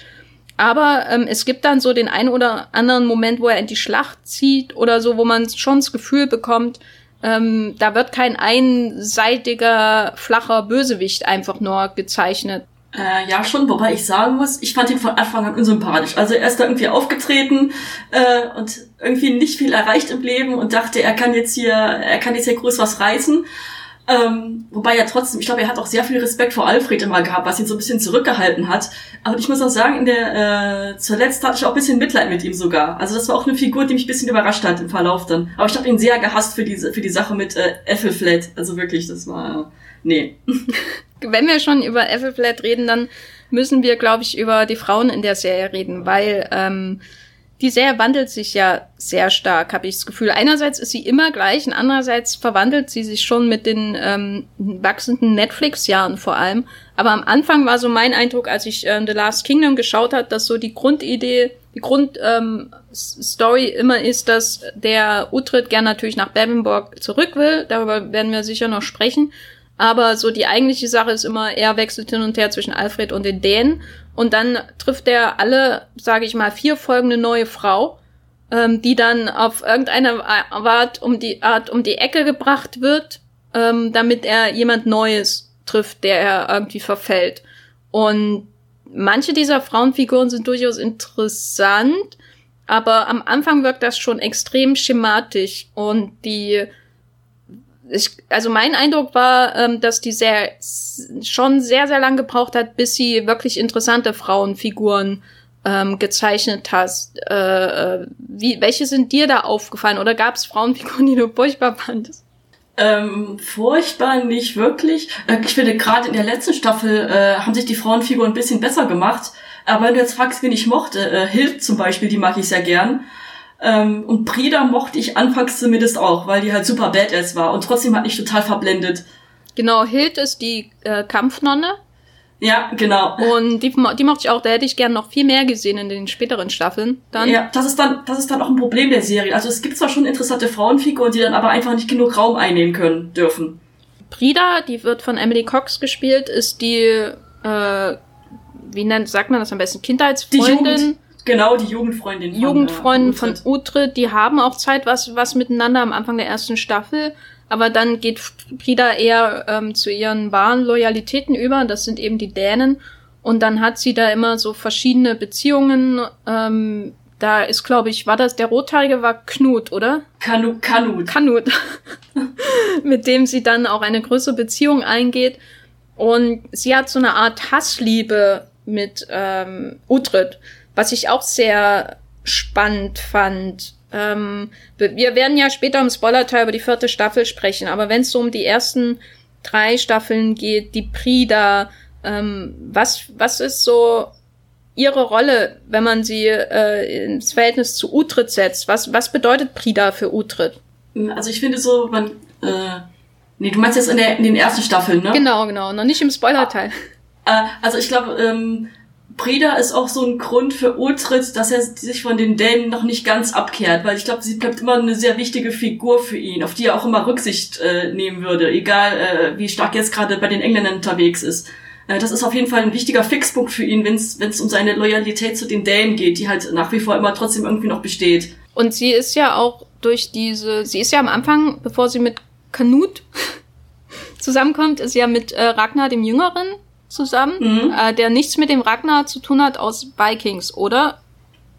aber ähm, es gibt dann so den einen oder anderen Moment, wo er in die Schlacht zieht oder so, wo man schon das Gefühl bekommt, ähm, da wird kein einseitiger, flacher Bösewicht einfach nur gezeichnet.
Äh, ja, schon, wobei ich sagen muss, ich fand ihn von Anfang an unsympathisch. Also er ist da irgendwie aufgetreten äh, und irgendwie nicht viel erreicht im Leben und dachte, er kann jetzt hier, er kann jetzt hier groß was reißen. Ähm, wobei er trotzdem, ich glaube, er hat auch sehr viel Respekt vor Alfred immer gehabt, was ihn so ein bisschen zurückgehalten hat. Aber ich muss auch sagen, in der äh, zuletzt hatte ich auch ein bisschen Mitleid mit ihm sogar. Also das war auch eine Figur, die mich ein bisschen überrascht hat im Verlauf dann. Aber ich habe ihn sehr gehasst für diese für die Sache mit äh, Ethelflaed. Also wirklich, das war nee.
Wenn wir schon über Ethelflaed reden, dann müssen wir, glaube ich, über die Frauen in der Serie reden, weil ähm, die Serie wandelt sich ja sehr stark, habe ich das Gefühl. Einerseits ist sie immer gleich und andererseits verwandelt sie sich schon mit den ähm, wachsenden Netflix-Jahren vor allem. Aber am Anfang war so mein Eindruck, als ich äh, The Last Kingdom geschaut hat, dass so die Grundidee, die Grundstory ähm, immer ist, dass der Utrecht gern natürlich nach Bevenborg zurück will. Darüber werden wir sicher noch sprechen. Aber so die eigentliche Sache ist immer, er wechselt hin und her zwischen Alfred und den Dänen. Und dann trifft er alle, sage ich mal, vier folgende neue Frau, ähm, die dann auf irgendeine Art um die Art um die Ecke gebracht wird, ähm, damit er jemand Neues trifft, der er irgendwie verfällt. Und manche dieser Frauenfiguren sind durchaus interessant, aber am Anfang wirkt das schon extrem schematisch und die ich, also mein Eindruck war, ähm, dass die sehr schon sehr, sehr lang gebraucht hat, bis sie wirklich interessante Frauenfiguren ähm, gezeichnet hast. Äh, äh, wie, welche sind dir da aufgefallen? Oder gab es Frauenfiguren, die du furchtbar fandest?
Ähm, furchtbar nicht wirklich. Äh, ich finde, gerade in der letzten Staffel äh, haben sich die Frauenfiguren ein bisschen besser gemacht. Aber wenn du jetzt fragst, wen ich mochte, äh, Hild zum Beispiel, die mag ich sehr gern. Ähm, und Prida mochte ich anfangs zumindest auch, weil die halt super badass war und trotzdem hat mich total verblendet.
Genau, Hild ist die äh, Kampfnonne.
Ja, genau.
Und die, die mochte ich auch, da hätte ich gern noch viel mehr gesehen in den späteren Staffeln. Dann.
Ja, das ist dann, das ist dann auch ein Problem der Serie. Also es gibt zwar schon interessante Frauenfiguren, die dann aber einfach nicht genug Raum einnehmen können dürfen.
Prida, die wird von Emily Cox gespielt, ist die, äh, wie nennt, sagt man das am besten, Kindheitsfreundin
Genau, die Jugendfreundin.
Von, Jugendfreundin äh, von Utrecht, die haben auch Zeit was, was miteinander am Anfang der ersten Staffel. Aber dann geht Frida eher ähm, zu ihren wahren Loyalitäten über. Das sind eben die Dänen. Und dann hat sie da immer so verschiedene Beziehungen. Ähm, da ist, glaube ich, war das der Rothaarige war Knut, oder?
Kanu, Kanut.
Kanut. Mit dem sie dann auch eine größere Beziehung eingeht. Und sie hat so eine Art Hassliebe mit ähm, Utrecht was ich auch sehr spannend fand. Ähm, wir werden ja später im Spoiler-Teil über die vierte Staffel sprechen, aber wenn es so um die ersten drei Staffeln geht, die Prida, ähm, was, was ist so ihre Rolle, wenn man sie äh, ins Verhältnis zu Utrecht setzt? Was, was bedeutet Prida für Utrecht?
Also ich finde so, man, äh, nee, du meinst jetzt in, der, in den ersten Staffeln, ne?
Genau, genau, noch nicht im Spoiler-Teil.
Äh, also ich glaube, ähm, Prida ist auch so ein Grund für Utrecht, dass er sich von den Dänen noch nicht ganz abkehrt, weil ich glaube, sie bleibt immer eine sehr wichtige Figur für ihn, auf die er auch immer Rücksicht äh, nehmen würde, egal äh, wie stark jetzt gerade bei den Engländern unterwegs ist. Äh, das ist auf jeden Fall ein wichtiger Fixpunkt für ihn, wenn es um seine Loyalität zu den Dänen geht, die halt nach wie vor immer trotzdem irgendwie noch besteht.
Und sie ist ja auch durch diese, sie ist ja am Anfang, bevor sie mit Kanut zusammenkommt, ist ja mit äh, Ragnar dem Jüngeren zusammen, mhm. äh, der nichts mit dem Ragnar zu tun hat aus Vikings, oder?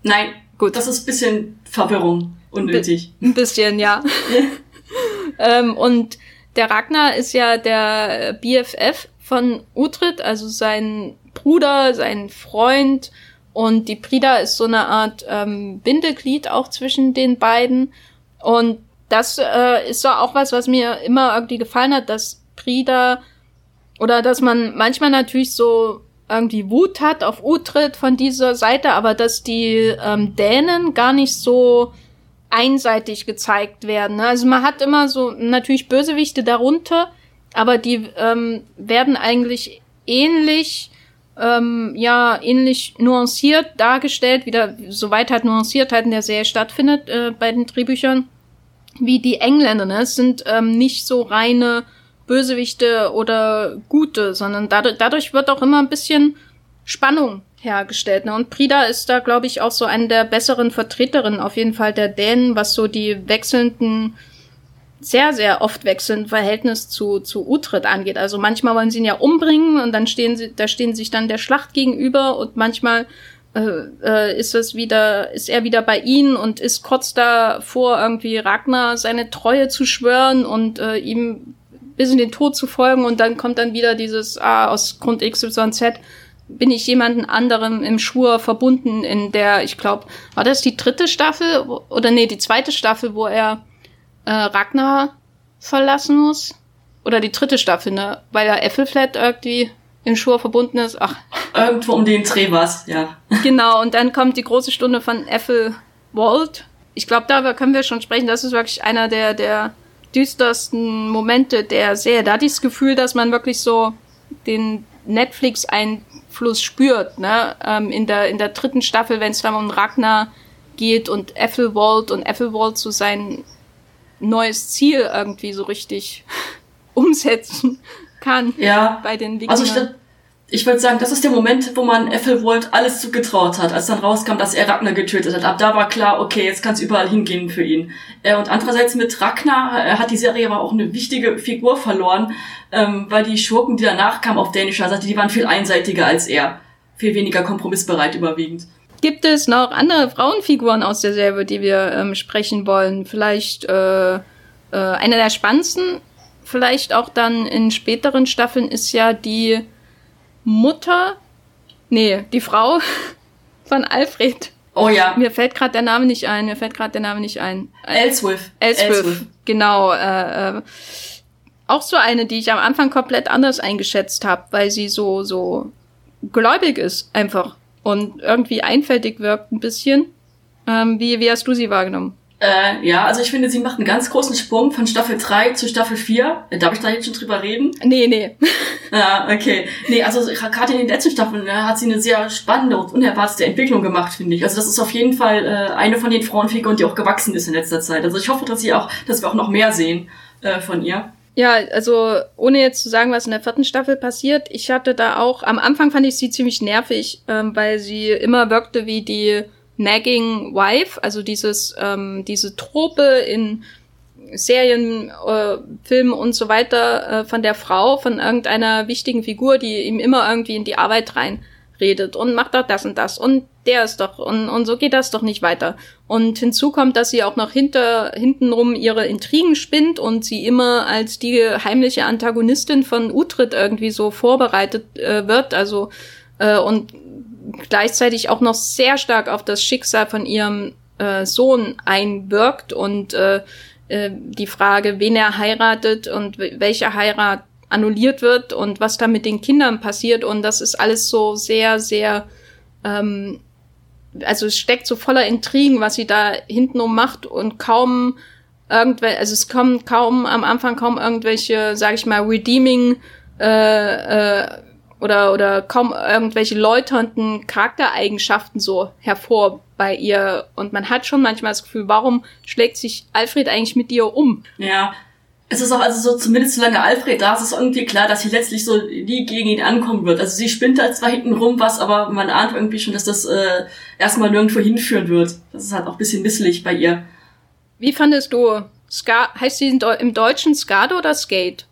Nein, gut. Das ist ein bisschen Verwirrung, unnötig.
B ein bisschen, ja. ähm, und der Ragnar ist ja der BFF von Utrecht, also sein Bruder, sein Freund. Und die Prida ist so eine Art ähm, Bindeglied auch zwischen den beiden. Und das äh, ist so auch was, was mir immer irgendwie gefallen hat, dass Prida oder dass man manchmal natürlich so irgendwie Wut hat auf Utrecht von dieser Seite, aber dass die ähm, Dänen gar nicht so einseitig gezeigt werden. Ne? Also man hat immer so natürlich Bösewichte darunter, aber die ähm, werden eigentlich ähnlich, ähm, ja, ähnlich nuanciert dargestellt, wieder, soweit halt nuanciert halt in der Serie stattfindet äh, bei den Drehbüchern, wie die Engländer. Ne? Es sind ähm, nicht so reine Bösewichte oder Gute, sondern dadurch, dadurch wird auch immer ein bisschen Spannung hergestellt. Ne? Und Prida ist da, glaube ich, auch so eine der besseren Vertreterinnen auf jeden Fall der Dänen, was so die wechselnden sehr, sehr oft wechselnden Verhältnis zu, zu Utrecht angeht. Also manchmal wollen sie ihn ja umbringen und dann stehen sie, da stehen sie sich dann der Schlacht gegenüber und manchmal äh, äh, ist es wieder, ist er wieder bei ihnen und ist kurz davor, irgendwie Ragnar seine Treue zu schwören und äh, ihm bis in den Tod zu folgen und dann kommt dann wieder dieses, ah, aus Grund XYZ bin ich jemanden anderem im Schwur verbunden in der, ich glaube, war das die dritte Staffel oder nee, die zweite Staffel, wo er äh, Ragnar verlassen muss. Oder die dritte Staffel, ne? Weil er Äffelflat irgendwie in Schur verbunden ist. Ach.
Irgendwo um den Dreh was, ja.
Genau, und dann kommt die große Stunde von Äffelwald. Ich glaube, darüber können wir schon sprechen. Das ist wirklich einer der, der düstersten Momente der Serie. Da hatte ich das Gefühl, dass man wirklich so den Netflix-Einfluss spürt, ne? Ähm, in, der, in der dritten Staffel, wenn es dann um Ragnar geht und Ethelwald und Ethelwald zu sein neues Ziel irgendwie so richtig umsetzen kann
ja. bei den Wikingern. Also ich, würde sagen, das ist der Moment, wo man Ethelwald alles zugetraut hat, als dann rauskam, dass er Ragnar getötet hat. Ab da war klar, okay, jetzt kann es überall hingehen für ihn. Äh, und andererseits mit Ragnar äh, hat die Serie aber auch eine wichtige Figur verloren, ähm, weil die Schurken, die danach kamen auf dänischer Seite, die waren viel einseitiger als er. Viel weniger kompromissbereit überwiegend.
Gibt es noch andere Frauenfiguren aus der Serie, die wir ähm, sprechen wollen? Vielleicht äh, äh, eine der spannendsten, vielleicht auch dann in späteren Staffeln, ist ja die Mutter, nee, die Frau von Alfred.
Oh ja.
Mir fällt gerade der Name nicht ein. Mir fällt gerade der Name nicht ein.
Elswith.
Elswith. Genau. Äh, äh, auch so eine, die ich am Anfang komplett anders eingeschätzt habe, weil sie so so gläubig ist einfach und irgendwie einfältig wirkt ein bisschen. Ähm, wie, wie hast du sie wahrgenommen?
Äh, ja, also ich finde, sie macht einen ganz großen Sprung von Staffel 3 zu Staffel 4. Darf ich da jetzt schon drüber reden?
Nee, nee.
ja, okay. Nee, also gerade in den letzten Staffeln ne, hat sie eine sehr spannende und unerwartete Entwicklung gemacht, finde ich. Also das ist auf jeden Fall äh, eine von den Frauenfiguren, die auch gewachsen ist in letzter Zeit. Also ich hoffe, dass sie auch, dass wir auch noch mehr sehen äh, von ihr.
Ja, also ohne jetzt zu sagen, was in der vierten Staffel passiert, ich hatte da auch, am Anfang fand ich sie ziemlich nervig, ähm, weil sie immer wirkte wie die nagging wife, also dieses, ähm, diese Trope in Serien, äh, Filmen und so weiter äh, von der Frau, von irgendeiner wichtigen Figur, die ihm immer irgendwie in die Arbeit rein redet und macht doch das und das und der ist doch und, und so geht das doch nicht weiter. Und hinzu kommt, dass sie auch noch hinter hintenrum ihre Intrigen spinnt und sie immer als die heimliche Antagonistin von Utrecht irgendwie so vorbereitet äh, wird, also äh, und gleichzeitig auch noch sehr stark auf das Schicksal von ihrem äh, Sohn einwirkt und äh, äh, die Frage, wen er heiratet und welche Heirat annulliert wird und was da mit den Kindern passiert. Und das ist alles so sehr, sehr, ähm, also es steckt so voller Intrigen, was sie da hintenrum macht und kaum irgendwelche, also es kommen kaum am Anfang kaum irgendwelche, sag ich mal, redeeming äh, äh, oder oder kaum irgendwelche läuternden Charaktereigenschaften so hervor bei ihr und man hat schon manchmal das Gefühl, warum schlägt sich Alfred eigentlich mit dir um?
Ja, es ist auch also so, zumindest solange Alfred da ist, ist irgendwie klar, dass sie letztlich so nie gegen ihn ankommen wird. Also sie spinnt da zwar hinten rum was, aber man ahnt irgendwie schon, dass das äh, erstmal nirgendwo hinführen wird. Das ist halt auch ein bisschen misslich bei ihr.
Wie fandest du Ska heißt sie im Deutschen Skade oder Skate?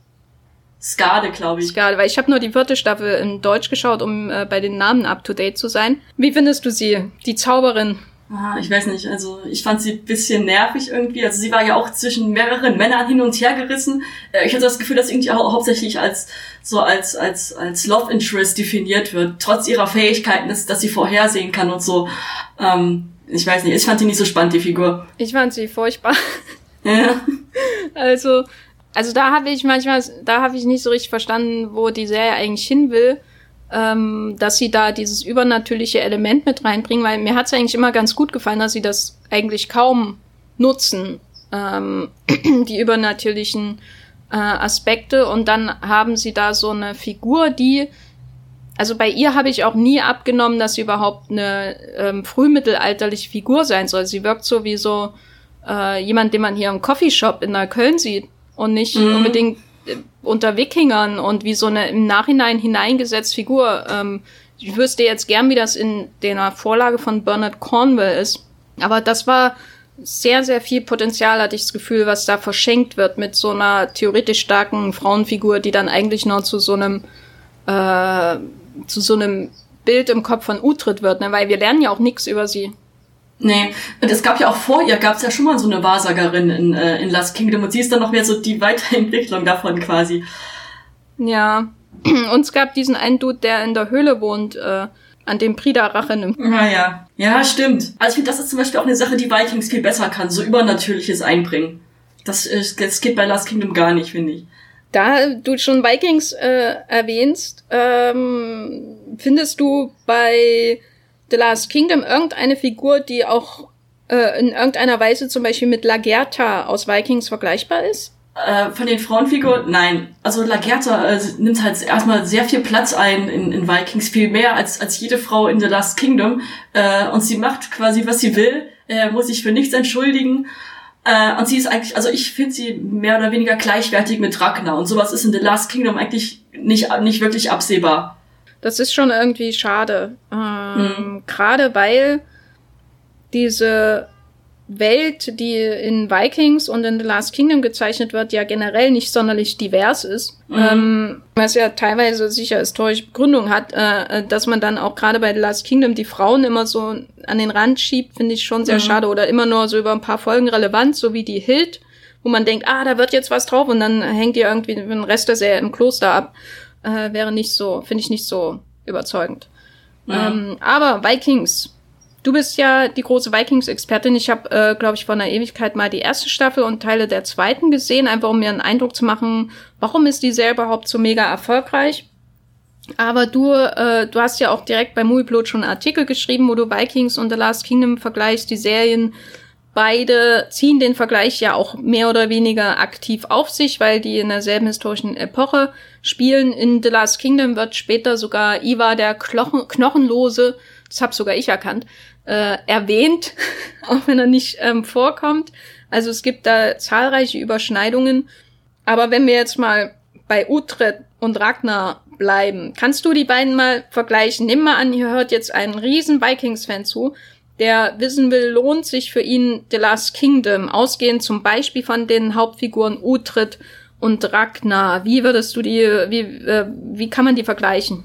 Skade, glaube ich.
Skade, weil ich habe nur die vierte Staffel in Deutsch geschaut, um äh, bei den Namen up to date zu sein. Wie findest du sie, die Zauberin?
Ah, ich weiß nicht, also ich fand sie bisschen nervig irgendwie. Also sie war ja auch zwischen mehreren Männern hin und her gerissen. Äh, ich hatte das Gefühl, dass irgendwie auch hauptsächlich als so als als als Love Interest definiert wird, trotz ihrer Fähigkeiten, dass, dass sie vorhersehen kann und so. Ähm, ich weiß nicht, ich fand sie nicht so spannend, die Figur.
Ich fand sie furchtbar. Ja. Also, also da habe ich manchmal, da habe ich nicht so richtig verstanden, wo die Serie eigentlich hin will, ähm, dass sie da dieses übernatürliche Element mit reinbringen, weil mir hat es eigentlich immer ganz gut gefallen, dass sie das eigentlich kaum nutzen, ähm, die übernatürlichen äh, Aspekte. Und dann haben sie da so eine Figur, die also bei ihr habe ich auch nie abgenommen, dass sie überhaupt eine ähm, frühmittelalterliche Figur sein soll. Sie wirkt so wie so äh, jemand, den man hier im Coffeeshop in Neukölln sieht und nicht mhm. unbedingt äh, unter Wikingern und wie so eine im Nachhinein hineingesetzt Figur. Ähm, ich wüsste jetzt gern, wie das in der Vorlage von Bernard Cornwell ist. Aber das war sehr, sehr viel Potenzial, hatte ich das Gefühl, was da verschenkt wird mit so einer theoretisch starken Frauenfigur, die dann eigentlich nur zu so einem, äh, zu so einem Bild im Kopf von Utrid wird, ne? weil wir lernen ja auch nichts über sie.
Nee, und es gab ja auch vor ihr, gab es ja schon mal so eine Wahrsagerin in, äh, in Last Kingdom und sie ist dann noch mehr so die Weiterentwicklung davon quasi.
Ja, und es gab diesen einen Dude, der in der Höhle wohnt, äh, an dem Prida Rache nimmt.
Naja, ah, ja, stimmt. Also ich finde, das ist zum Beispiel auch eine Sache, die Vikings viel besser kann, so Übernatürliches einbringen. Das, äh, das geht bei Last Kingdom gar nicht, finde ich.
Da du schon Vikings äh, erwähnst, ähm, findest du bei The Last Kingdom irgendeine Figur, die auch äh, in irgendeiner Weise zum Beispiel mit Lagertha aus Vikings vergleichbar ist?
Äh, von den Frauenfiguren, nein. Also Lagertha äh, nimmt halt erstmal sehr viel Platz ein in, in Vikings, viel mehr als, als jede Frau in The Last Kingdom. Äh, und sie macht quasi, was sie will, muss sich für nichts entschuldigen. Äh, und sie ist eigentlich, also ich finde sie mehr oder weniger gleichwertig mit Ragnar. Und sowas ist in The Last Kingdom eigentlich nicht, nicht wirklich absehbar.
Das ist schon irgendwie schade. Ähm, mhm. Gerade weil diese Welt, die in Vikings und in The Last Kingdom gezeichnet wird, ja generell nicht sonderlich divers ist. Mhm. Ähm, was ja teilweise sicher historische Begründung hat, äh, äh, dass man dann auch gerade bei The Last Kingdom die Frauen immer so an den Rand schiebt, finde ich schon sehr mhm. schade. Oder immer nur so über ein paar Folgen relevant, so wie die Hild, wo man denkt, ah, da wird jetzt was drauf und dann hängt ihr irgendwie den Rest der Serie im Kloster ab äh, wäre nicht so, finde ich nicht so überzeugend. Ja. Ähm, aber Vikings. Du bist ja die große Vikings-Expertin. Ich habe, äh, glaube ich, vor einer Ewigkeit mal die erste Staffel und Teile der zweiten gesehen, einfach um mir einen Eindruck zu machen, warum ist die Serie überhaupt so mega erfolgreich. Aber du, äh, du hast ja auch direkt bei Movieplot schon einen Artikel geschrieben, wo du Vikings und The Last Kingdom vergleichst, die Serien Beide ziehen den Vergleich ja auch mehr oder weniger aktiv auf sich, weil die in derselben historischen Epoche spielen. In The Last Kingdom wird später sogar Iva der Knochen Knochenlose, das hab sogar ich erkannt, äh, erwähnt, auch wenn er nicht ähm, vorkommt. Also es gibt da zahlreiche Überschneidungen. Aber wenn wir jetzt mal bei Utrecht und Ragnar bleiben, kannst du die beiden mal vergleichen? Nimm mal an, ihr hört jetzt einen riesen Vikings-Fan zu der wissen will, lohnt sich für ihn The Last Kingdom, ausgehend zum Beispiel von den Hauptfiguren Utrid und Ragnar. Wie würdest du die, wie, äh, wie kann man die vergleichen?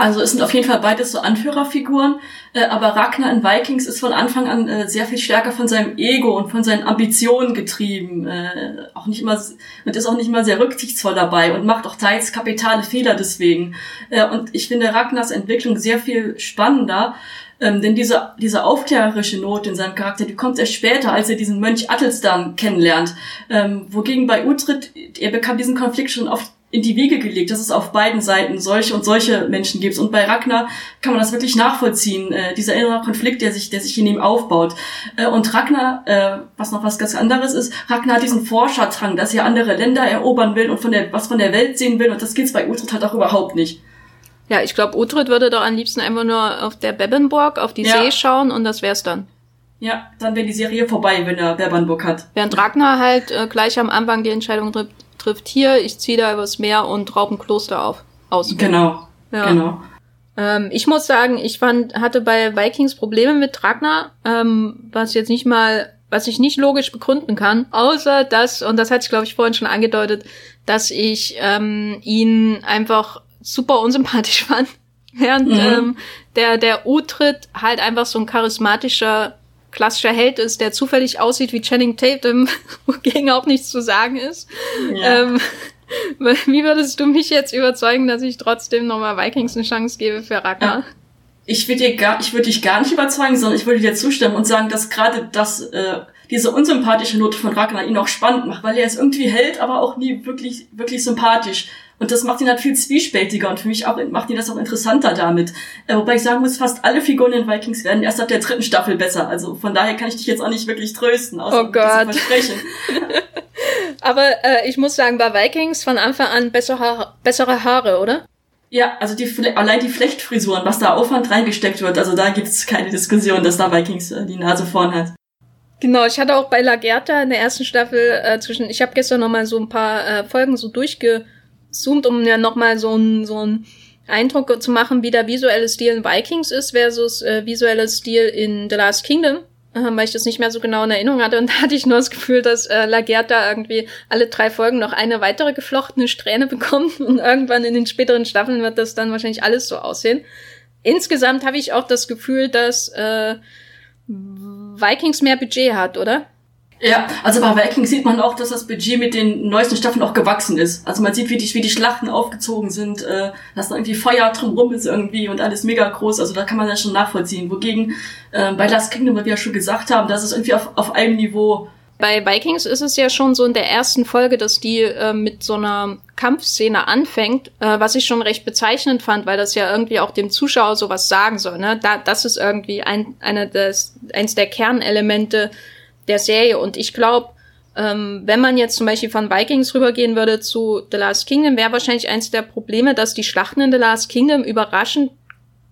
Also es sind auf jeden Fall beides so Anführerfiguren, äh, aber Ragnar in Vikings ist von Anfang an äh, sehr viel stärker von seinem Ego und von seinen Ambitionen getrieben. Äh, auch nicht immer und ist auch nicht immer sehr rücksichtsvoll dabei und macht auch teils kapitale Fehler deswegen. Äh, und ich finde Ragnars Entwicklung sehr viel spannender. Ähm, denn diese, diese aufklärerische Note in seinem Charakter, die kommt erst später, als er diesen Mönch Attelstan kennenlernt. Ähm, wogegen bei Utrid, er bekam diesen Konflikt schon oft in die Wiege gelegt, dass es auf beiden Seiten solche und solche Menschen gibt. Und bei Ragnar kann man das wirklich nachvollziehen, äh, dieser innere Konflikt, der sich, der sich in ihm aufbaut. Äh, und Ragnar, äh, was noch was ganz anderes ist, Ragnar hat diesen Forscherdrang, dass er andere Länder erobern will und von der, was von der Welt sehen will. Und das gibt's bei Uhtred halt auch überhaupt nicht.
Ja, ich glaube, Uhtred würde doch am liebsten einfach nur auf der Bebbenburg, auf die ja. See schauen und das wär's dann.
Ja, dann wäre die Serie vorbei, wenn er Bebbenburg hat.
Während Ragnar halt äh, gleich am Anfang die Entscheidung trifft, trifft hier, ich ziehe da übers Meer und raub ein Kloster auf. Aus.
Genau. Ja. Genau.
Ähm, ich muss sagen, ich fand, hatte bei Vikings Probleme mit Ragnar, ähm, was jetzt nicht mal, was ich nicht logisch begründen kann, außer dass, und das hatte ich glaube ich vorhin schon angedeutet, dass ich ähm, ihn einfach super unsympathisch fand. Während mhm. ähm, der, der U-Tritt halt einfach so ein charismatischer klassischer Held ist, der zufällig aussieht wie Channing Tatum, wogegen auch nichts zu sagen ist. Ja. Ähm, wie würdest du mich jetzt überzeugen, dass ich trotzdem nochmal Vikings eine Chance gebe für Ragnar?
Ich würde dir gar, ich würde dich gar nicht überzeugen, sondern ich würde dir zustimmen und sagen, dass gerade das, äh, diese unsympathische Note von Ragnar ihn auch spannend macht, weil er ist irgendwie Held, aber auch nie wirklich, wirklich sympathisch. Und das macht ihn halt viel zwiespältiger und für mich auch macht ihn das auch interessanter damit. Äh, wobei ich sagen muss, fast alle Figuren in Vikings werden erst ab der dritten Staffel besser. Also von daher kann ich dich jetzt auch nicht wirklich trösten,
außer oh Gott. Aber äh, ich muss sagen, bei Vikings von Anfang an bessere, bessere Haare, oder?
Ja, also die, allein die Flechtfrisuren, was da Aufwand reingesteckt wird, also da gibt's keine Diskussion, dass da Vikings äh, die Nase vorn hat.
Genau, ich hatte auch bei Lagerta in der ersten Staffel äh, zwischen, ich habe gestern noch mal so ein paar äh, Folgen so durchge zoomt, um ja nochmal so ein so ein Eindruck zu machen, wie der visuelle Stil in Vikings ist versus äh, visueller Stil in The Last Kingdom, äh, weil ich das nicht mehr so genau in Erinnerung hatte. Und da hatte ich nur das Gefühl, dass äh, Lagerta irgendwie alle drei Folgen noch eine weitere geflochtene Strähne bekommt und irgendwann in den späteren Staffeln wird das dann wahrscheinlich alles so aussehen. Insgesamt habe ich auch das Gefühl, dass äh, Vikings mehr Budget hat, oder?
Ja, also bei Vikings sieht man auch, dass das Budget mit den neuesten Staffeln auch gewachsen ist. Also man sieht, wie die, wie die Schlachten aufgezogen sind, äh, dass da irgendwie Feuer drumrum ist irgendwie und alles mega groß. Also da kann man das schon nachvollziehen. Wogegen äh, bei Last Kingdom, wie wir ja schon gesagt haben, das ist irgendwie auf, auf einem Niveau.
Bei Vikings ist es ja schon so in der ersten Folge, dass die äh, mit so einer Kampfszene anfängt, äh, was ich schon recht bezeichnend fand, weil das ja irgendwie auch dem Zuschauer sowas sagen soll. Ne? Da, das ist irgendwie ein, eine des, eins der Kernelemente der Serie. Und ich glaube, ähm, wenn man jetzt zum Beispiel von Vikings rübergehen würde zu The Last Kingdom, wäre wahrscheinlich eins der Probleme, dass die Schlachten in The Last Kingdom überraschend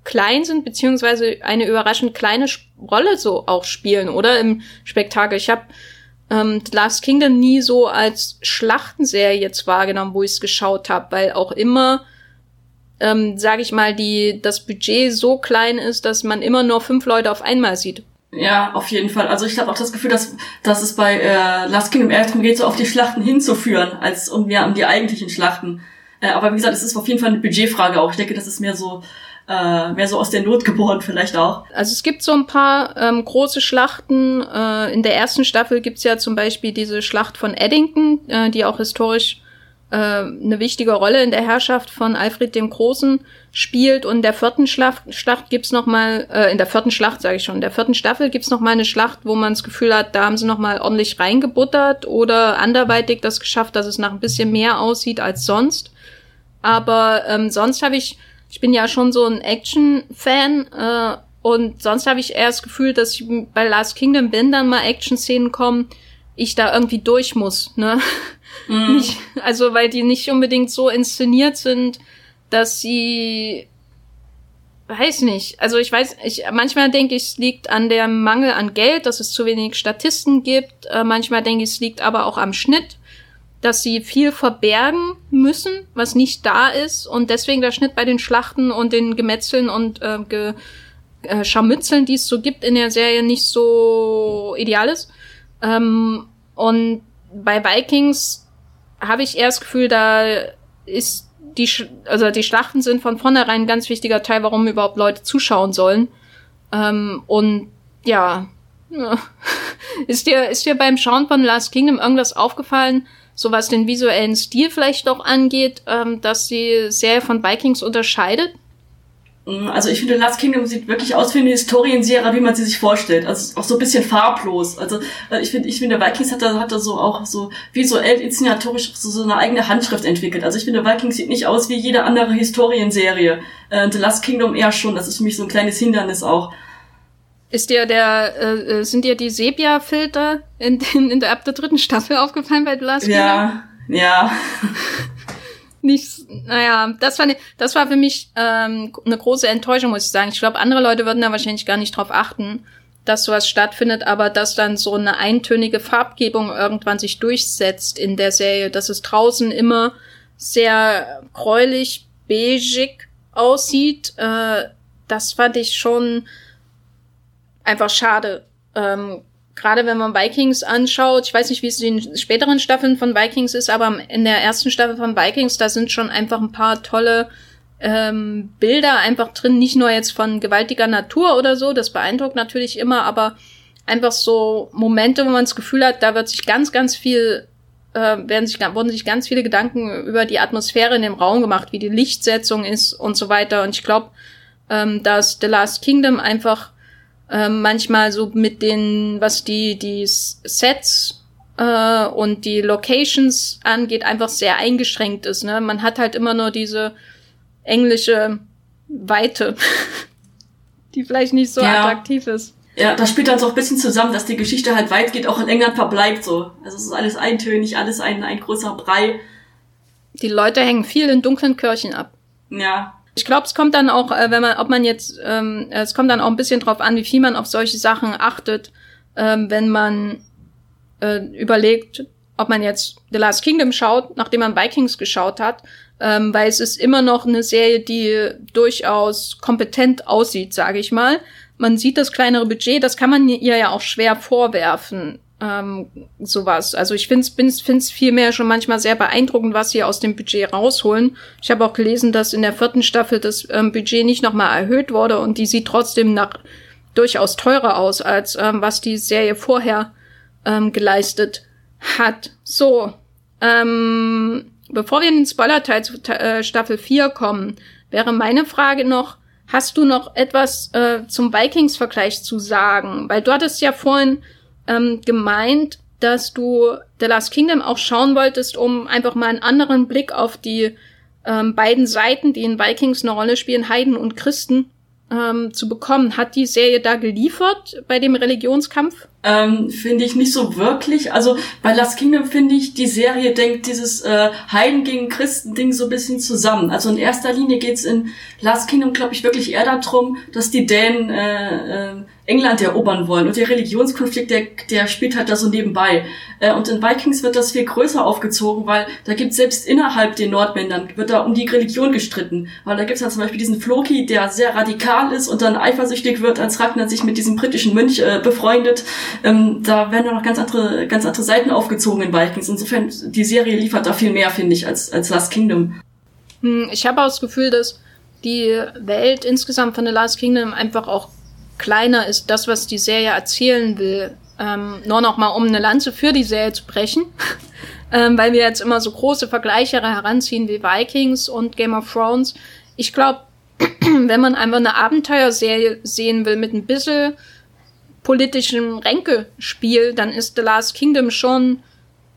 klein sind, beziehungsweise eine überraschend kleine Rolle so auch spielen, oder? Im Spektakel. Ich habe ähm, The Last Kingdom nie so als Schlachtenserie jetzt wahrgenommen, wo ich es geschaut habe, weil auch immer, ähm, sage ich mal, die das Budget so klein ist, dass man immer nur fünf Leute auf einmal sieht.
Ja, auf jeden Fall. Also ich habe auch das Gefühl, dass, dass es bei äh, Last Kingdom eher darum geht, so auf die Schlachten hinzuführen, als um mehr um die eigentlichen Schlachten. Äh, aber wie gesagt, es ist auf jeden Fall eine Budgetfrage auch. Ich denke, das ist mehr so äh, mehr so aus der Not geboren vielleicht auch.
Also es gibt so ein paar ähm, große Schlachten. Äh, in der ersten Staffel gibt's ja zum Beispiel diese Schlacht von Eddington, äh, die auch historisch äh, eine wichtige Rolle in der Herrschaft von Alfred dem Großen spielt. Und in der vierten Schlacht, Schlacht gibt's noch mal, äh, in der vierten Schlacht sage ich schon, in der vierten Staffel gibt's noch mal eine Schlacht, wo man das Gefühl hat, da haben sie noch mal ordentlich reingebuttert oder anderweitig das geschafft, dass es nach ein bisschen mehr aussieht als sonst. Aber ähm, sonst habe ich, ich bin ja schon so ein Action-Fan äh, und sonst habe ich eher das Gefühl, dass ich bei Last Kingdom, wenn dann mal Action-Szenen kommen, ich da irgendwie durch muss, ne? Mm. Nicht, also weil die nicht unbedingt so inszeniert sind, dass sie weiß nicht. Also ich weiß, ich manchmal denke ich, es liegt an der Mangel an Geld, dass es zu wenig Statisten gibt. Äh, manchmal denke ich, es liegt aber auch am Schnitt, dass sie viel verbergen müssen, was nicht da ist und deswegen der Schnitt bei den Schlachten und den Gemetzeln und äh, Ge äh, Scharmützeln, die es so gibt in der Serie, nicht so ideal ist. Ähm, und bei Vikings habe ich eher das Gefühl, da ist die, also die Schlachten sind von vornherein ein ganz wichtiger Teil, warum überhaupt Leute zuschauen sollen. Ähm, und ja. ist dir, ist dir beim Schauen von Last Kingdom irgendwas aufgefallen, so was den visuellen Stil vielleicht auch angeht, ähm, dass die Serie von Vikings unterscheidet?
Mm, also ich finde, Last Kingdom sieht wirklich aus wie eine Historienserie, wie man sie sich vorstellt. Also auch so ein bisschen farblos. Also äh, ich finde, ich finde, Vikings hat da, hat da so auch so visuell, inszenatorisch so, so eine eigene Handschrift entwickelt. Also ich finde, Vikings sieht nicht aus wie jede andere Historienserie. Äh, The Last Kingdom eher schon. Das ist für mich so ein kleines Hindernis auch.
Ist dir der, äh, sind dir die Sepia-Filter in, in, in der ab der dritten Staffel aufgefallen bei Last?
Ja, ja.
nicht, naja, das war, das war für mich ähm, eine große Enttäuschung, muss ich sagen. Ich glaube, andere Leute würden da wahrscheinlich gar nicht drauf achten, dass sowas stattfindet, aber dass dann so eine eintönige Farbgebung irgendwann sich durchsetzt in der Serie, dass es draußen immer sehr gräulich, beigig aussieht, äh, das fand ich schon einfach schade. Ähm, gerade wenn man Vikings anschaut, ich weiß nicht, wie es in den späteren Staffeln von Vikings ist, aber in der ersten Staffel von Vikings, da sind schon einfach ein paar tolle ähm, Bilder einfach drin, nicht nur jetzt von gewaltiger Natur oder so, das beeindruckt natürlich immer, aber einfach so Momente, wo man das Gefühl hat, da wird sich ganz, ganz viel, äh, werden sich, wurden sich ganz viele Gedanken über die Atmosphäre in dem Raum gemacht, wie die Lichtsetzung ist und so weiter. Und ich glaube, ähm, dass The Last Kingdom einfach ähm, manchmal so mit den, was die, die Sets äh, und die Locations angeht, einfach sehr eingeschränkt ist. Ne? Man hat halt immer nur diese englische Weite, die vielleicht nicht so ja. attraktiv ist.
Ja, das spielt dann so ein bisschen zusammen, dass die Geschichte halt weit geht, auch in England verbleibt so. Also es ist alles eintönig, alles ein, ein großer Brei.
Die Leute hängen viel in dunklen Kirchen ab.
Ja,
ich glaube, es kommt dann auch, äh, wenn man, ob man jetzt, ähm, es kommt dann auch ein bisschen drauf an, wie viel man auf solche Sachen achtet, ähm, wenn man äh, überlegt, ob man jetzt The Last Kingdom schaut, nachdem man Vikings geschaut hat, ähm, weil es ist immer noch eine Serie, die durchaus kompetent aussieht, sage ich mal. Man sieht das kleinere Budget, das kann man ihr ja auch schwer vorwerfen ähm, sowas. Also ich finde es find's vielmehr schon manchmal sehr beeindruckend, was sie aus dem Budget rausholen. Ich habe auch gelesen, dass in der vierten Staffel das ähm, Budget nicht nochmal erhöht wurde und die sieht trotzdem nach durchaus teurer aus, als ähm, was die Serie vorher ähm, geleistet hat. So, ähm, bevor wir in den Spoiler-Teil zu äh, Staffel 4 kommen, wäre meine Frage noch, hast du noch etwas äh, zum Vikings-Vergleich zu sagen? Weil du hattest ja vorhin ähm, gemeint, dass du The Last Kingdom auch schauen wolltest, um einfach mal einen anderen Blick auf die ähm, beiden Seiten, die in Vikings eine Rolle spielen, Heiden und Christen, ähm, zu bekommen. Hat die Serie da geliefert bei dem Religionskampf?
Ähm, finde ich nicht so wirklich. Also bei Last Kingdom finde ich, die Serie denkt dieses äh, Heiden gegen Christen-Ding so ein bisschen zusammen. Also in erster Linie geht's in Last Kingdom, glaube ich, wirklich eher darum, dass die Dänen äh, äh, England erobern wollen. Und der Religionskonflikt, der, der spielt halt da so nebenbei. Äh, und in Vikings wird das viel größer aufgezogen, weil da gibt selbst innerhalb den Nordmännern, wird da um die Religion gestritten. Weil da gibt's halt zum Beispiel diesen Floki, der sehr radikal ist und dann eifersüchtig wird, als Ragnar sich mit diesem britischen Mönch äh, befreundet. Ähm, da werden dann noch ganz andere, ganz andere Seiten aufgezogen in Vikings. Insofern, die Serie liefert da viel mehr, finde ich, als, als Last Kingdom.
Hm, ich habe auch das Gefühl, dass die Welt insgesamt von The Last Kingdom einfach auch kleiner ist, das, was die Serie erzählen will. Ähm, nur noch mal, um eine Lanze für die Serie zu brechen, ähm, weil wir jetzt immer so große Vergleiche heranziehen wie Vikings und Game of Thrones. Ich glaube, wenn man einfach eine Abenteuerserie sehen will mit ein bisschen politischem Ränkespiel, dann ist The Last Kingdom schon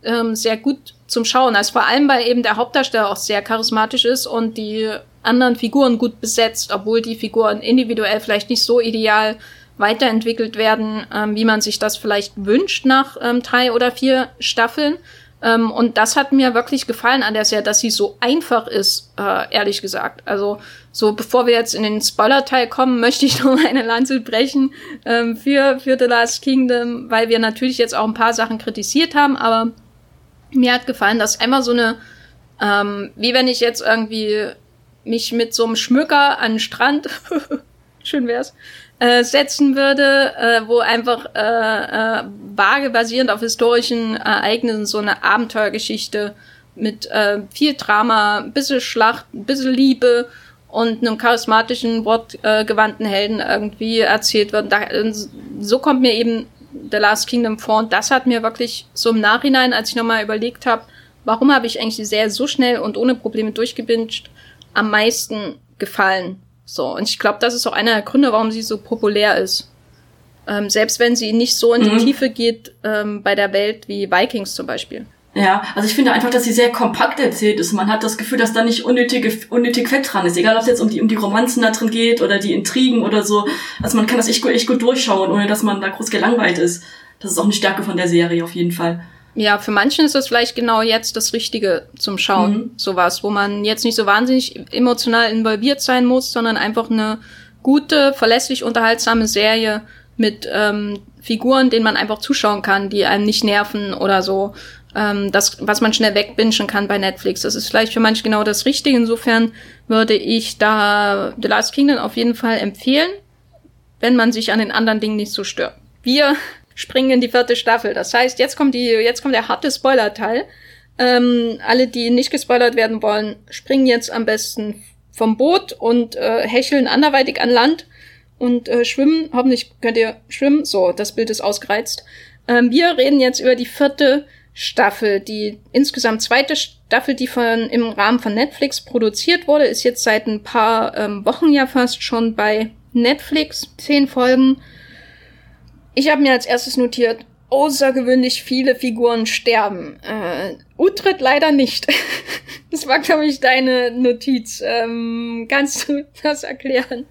ähm, sehr gut zum Schauen. Also vor allem, weil eben der Hauptdarsteller auch sehr charismatisch ist und die anderen Figuren gut besetzt, obwohl die Figuren individuell vielleicht nicht so ideal weiterentwickelt werden, ähm, wie man sich das vielleicht wünscht nach ähm, drei oder vier Staffeln. Ähm, und das hat mir wirklich gefallen an der Serie, dass sie so einfach ist, äh, ehrlich gesagt. Also so, bevor wir jetzt in den Spoiler-Teil kommen, möchte ich noch eine Lanze brechen ähm, für, für The Last Kingdom, weil wir natürlich jetzt auch ein paar Sachen kritisiert haben, aber mir hat gefallen, dass einmal so eine, ähm, wie wenn ich jetzt irgendwie mich mit so einem Schmücker an den Strand, schön wär's, äh, setzen würde, äh, wo einfach äh, äh, vage basierend auf historischen Ereignissen so eine Abenteuergeschichte mit äh, viel Drama, bisschen Schlacht, bisschen Liebe und einem charismatischen, wortgewandten Helden irgendwie erzählt wird. Da, so kommt mir eben The Last Kingdom vor und das hat mir wirklich so im Nachhinein, als ich nochmal überlegt habe, warum habe ich eigentlich Serie so schnell und ohne Probleme durchgebinged, am meisten gefallen. So, und ich glaube, das ist auch einer der Gründe, warum sie so populär ist. Ähm, selbst wenn sie nicht so in die mhm. Tiefe geht ähm, bei der Welt wie Vikings zum Beispiel.
Ja, also ich finde einfach, dass sie sehr kompakt erzählt ist. Man hat das Gefühl, dass da nicht unnötige, unnötig Fett dran ist. Egal, ob es jetzt um die, um die Romanzen da drin geht oder die Intrigen oder so. Also man kann das echt gut, echt gut durchschauen, ohne dass man da groß gelangweilt ist. Das ist auch eine Stärke von der Serie auf jeden Fall.
Ja, für manchen ist das vielleicht genau jetzt das Richtige zum Schauen. Mhm. Sowas, wo man jetzt nicht so wahnsinnig emotional involviert sein muss, sondern einfach eine gute, verlässlich unterhaltsame Serie mit ähm, Figuren, denen man einfach zuschauen kann, die einem nicht nerven oder so. Ähm, das, was man schnell wegbingen kann bei Netflix. Das ist vielleicht für manche genau das Richtige. Insofern würde ich da The Last Kingdom auf jeden Fall empfehlen, wenn man sich an den anderen Dingen nicht so stört. Wir springen in die vierte Staffel. Das heißt, jetzt kommt die, jetzt kommt der harte Spoiler-Teil. Ähm, alle, die nicht gespoilert werden wollen, springen jetzt am besten vom Boot und äh, hecheln anderweitig an Land und äh, schwimmen. Hoffentlich könnt ihr schwimmen. So, das Bild ist ausgereizt. Ähm, wir reden jetzt über die vierte Staffel. Die insgesamt zweite Staffel, die von im Rahmen von Netflix produziert wurde, ist jetzt seit ein paar ähm, Wochen ja fast schon bei Netflix. Zehn Folgen. Ich habe mir als erstes notiert, außergewöhnlich viele Figuren sterben. Äh, Utrecht leider nicht. das war, glaube ich, deine Notiz. Ähm, kannst du das erklären?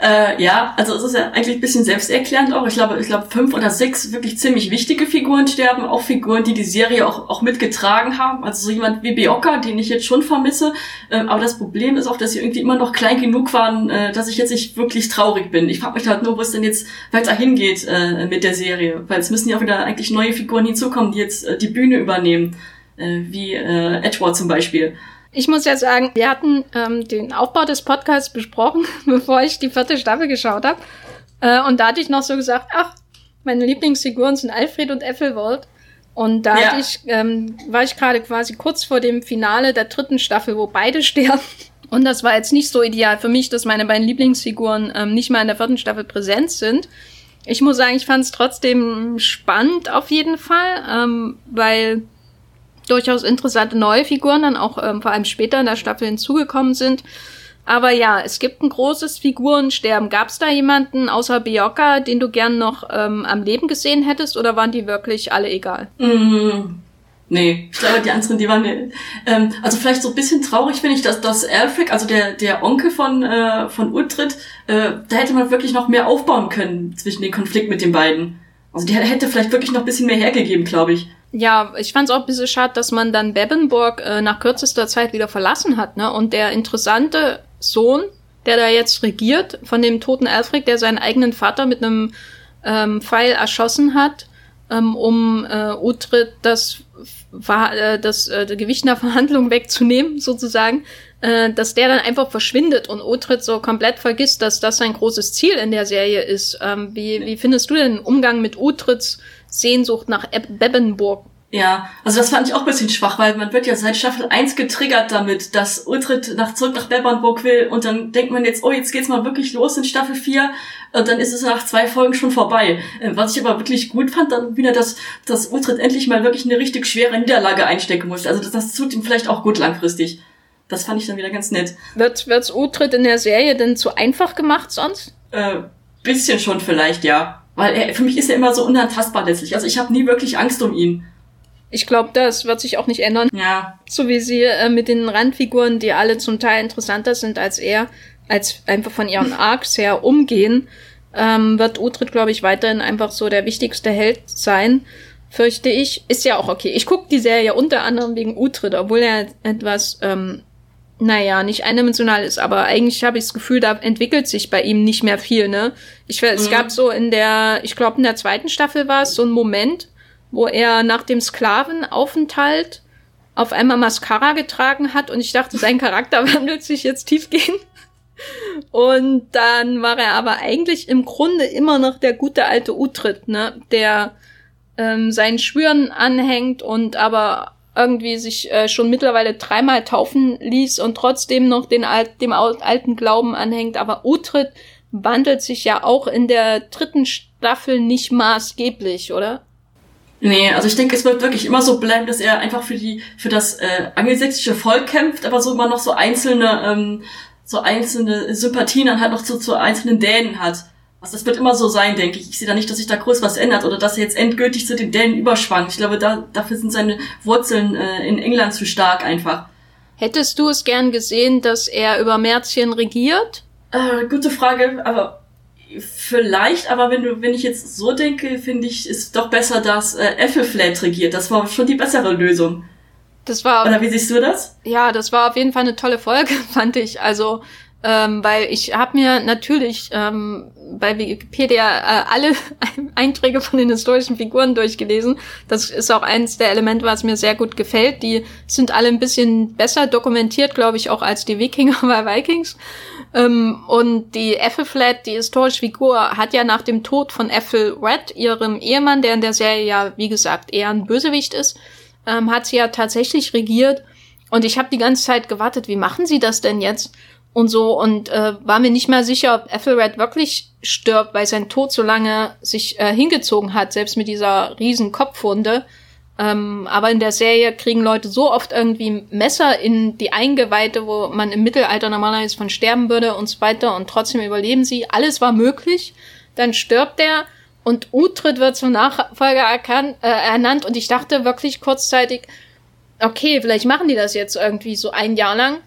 Äh, ja, also es ist ja eigentlich ein bisschen selbsterklärend auch. Ich glaube, ich glaube, fünf oder sechs wirklich ziemlich wichtige Figuren sterben, auch Figuren, die die Serie auch, auch mitgetragen haben. Also so jemand wie Bioka, den ich jetzt schon vermisse. Äh, aber das Problem ist auch, dass sie irgendwie immer noch klein genug waren, äh, dass ich jetzt nicht wirklich traurig bin. Ich frage mich halt nur, wo es denn jetzt weiter hingeht äh, mit der Serie. Weil es müssen ja auch wieder eigentlich neue Figuren hinzukommen, die jetzt äh, die Bühne übernehmen. Äh, wie äh, Edward zum Beispiel.
Ich muss ja sagen, wir hatten ähm, den Aufbau des Podcasts besprochen, bevor ich die vierte Staffel geschaut habe. Äh, und da hatte ich noch so gesagt, ach, meine Lieblingsfiguren sind Alfred und Ethelwald. Und da ja. ich, ähm, war ich gerade quasi kurz vor dem Finale der dritten Staffel, wo beide sterben. Und das war jetzt nicht so ideal für mich, dass meine beiden Lieblingsfiguren ähm, nicht mal in der vierten Staffel präsent sind. Ich muss sagen, ich fand es trotzdem spannend auf jeden Fall, ähm, weil durchaus interessante neue Figuren dann auch ähm, vor allem später in der Staffel hinzugekommen sind. Aber ja, es gibt ein großes Figurensterben. Gab es da jemanden außer Bioka, den du gern noch ähm, am Leben gesehen hättest, oder waren die wirklich alle egal?
Mm, nee, ich glaube, die anderen, die waren. Ähm, also vielleicht so ein bisschen traurig finde ich, dass, dass Alfred, also der, der Onkel von, äh, von Ultrit, äh, da hätte man wirklich noch mehr aufbauen können zwischen den Konflikt mit den beiden. Also der hätte vielleicht wirklich noch ein bisschen mehr hergegeben, glaube ich.
Ja, ich fand es auch ein bisschen schade, dass man dann Bebenburg äh, nach kürzester Zeit wieder verlassen hat, ne? Und der interessante Sohn, der da jetzt regiert, von dem toten Alfred, der seinen eigenen Vater mit einem ähm, Pfeil erschossen hat, ähm, um äh, Utrecht das, äh, das äh, Gewicht der Verhandlung wegzunehmen, sozusagen, äh, dass der dann einfach verschwindet und Utrecht so komplett vergisst, dass das sein großes Ziel in der Serie ist. Ähm, wie, wie findest du den Umgang mit Utrechts Sehnsucht nach Bebbenburg.
Ja, also das fand ich auch ein bisschen schwach, weil man wird ja seit Staffel 1 getriggert damit, dass Ultrit nach, zurück nach Bebbenburg will und dann denkt man jetzt, oh, jetzt geht's mal wirklich los in Staffel 4 und dann ist es nach zwei Folgen schon vorbei. Ähm, was ich aber wirklich gut fand, dann wieder, dass, dass Ultrit endlich mal wirklich eine richtig schwere Niederlage einstecken muss. Also das, das tut ihm vielleicht auch gut langfristig. Das fand ich dann wieder ganz nett.
Wird, wird's Utrecht in der Serie denn zu einfach gemacht sonst?
Äh, bisschen schon vielleicht, ja. Weil er, für mich ist er immer so unantastbar letztlich. Also ich habe nie wirklich Angst um ihn.
Ich glaube, das wird sich auch nicht ändern.
Ja.
So wie sie äh, mit den Randfiguren, die alle zum Teil interessanter sind als er, als einfach von ihren Arcs her umgehen, ähm, wird Utrecht, glaube ich, weiterhin einfach so der wichtigste Held sein. Fürchte ich. Ist ja auch okay. Ich gucke die Serie unter anderem wegen Utrecht, obwohl er etwas ähm, naja, nicht eindimensional ist, aber eigentlich habe ich das Gefühl, da entwickelt sich bei ihm nicht mehr viel, ne? Ich, mhm. Es gab so in der, ich glaube in der zweiten Staffel war es so ein Moment, wo er nach dem Sklavenaufenthalt auf einmal Mascara getragen hat und ich dachte, sein Charakter wandelt sich jetzt tiefgehend. Und dann war er aber eigentlich im Grunde immer noch der gute alte Utrecht, ne? Der ähm, seinen Schwüren anhängt und aber irgendwie sich äh, schon mittlerweile dreimal taufen ließ und trotzdem noch den alt, dem alten Glauben anhängt. Aber Utrid wandelt sich ja auch in der dritten Staffel nicht maßgeblich, oder?
Nee, also ich denke, es wird wirklich immer so bleiben, dass er einfach für die, für das äh, angelsächsische Volk kämpft, aber so immer noch so einzelne, ähm, so einzelne Sympathien dann halt noch zu, zu einzelnen Dänen hat. Also das wird immer so sein, denke ich. Ich sehe da nicht, dass sich da groß was ändert oder dass er jetzt endgültig zu den Dänen überschwankt. Ich glaube, da, dafür sind seine Wurzeln äh, in England zu stark einfach.
Hättest du es gern gesehen, dass er über Märzchen regiert?
Äh, gute Frage, aber vielleicht, aber wenn du, wenn ich jetzt so denke, finde ich, ist doch besser, dass äh, Ethelflaed regiert. Das war schon die bessere Lösung.
Das war.
Oder wie siehst du das?
Ja, das war auf jeden Fall eine tolle Folge, fand ich. Also ähm, weil ich habe mir natürlich ähm, bei Wikipedia äh, alle Einträge von den historischen Figuren durchgelesen. Das ist auch eins der Elemente, was mir sehr gut gefällt. Die sind alle ein bisschen besser dokumentiert, glaube ich, auch als die Wikinger bei Vikings. Ähm, und die Ethelflaed, die historische Figur, hat ja nach dem Tod von Ethelred, ihrem Ehemann, der in der Serie ja, wie gesagt, eher ein Bösewicht ist, ähm, hat sie ja tatsächlich regiert. Und ich habe die ganze Zeit gewartet, wie machen sie das denn jetzt? Und so und äh, war mir nicht mehr sicher, ob Ethelred wirklich stirbt, weil sein Tod so lange sich äh, hingezogen hat, selbst mit dieser riesen Kopfwunde. Ähm, aber in der Serie kriegen Leute so oft irgendwie Messer in die Eingeweide, wo man im Mittelalter normalerweise von sterben würde und so weiter und trotzdem überleben sie. Alles war möglich. Dann stirbt er und Uhtred wird zum Nachfolger erkannt, äh, ernannt und ich dachte wirklich kurzzeitig, okay, vielleicht machen die das jetzt irgendwie so ein Jahr lang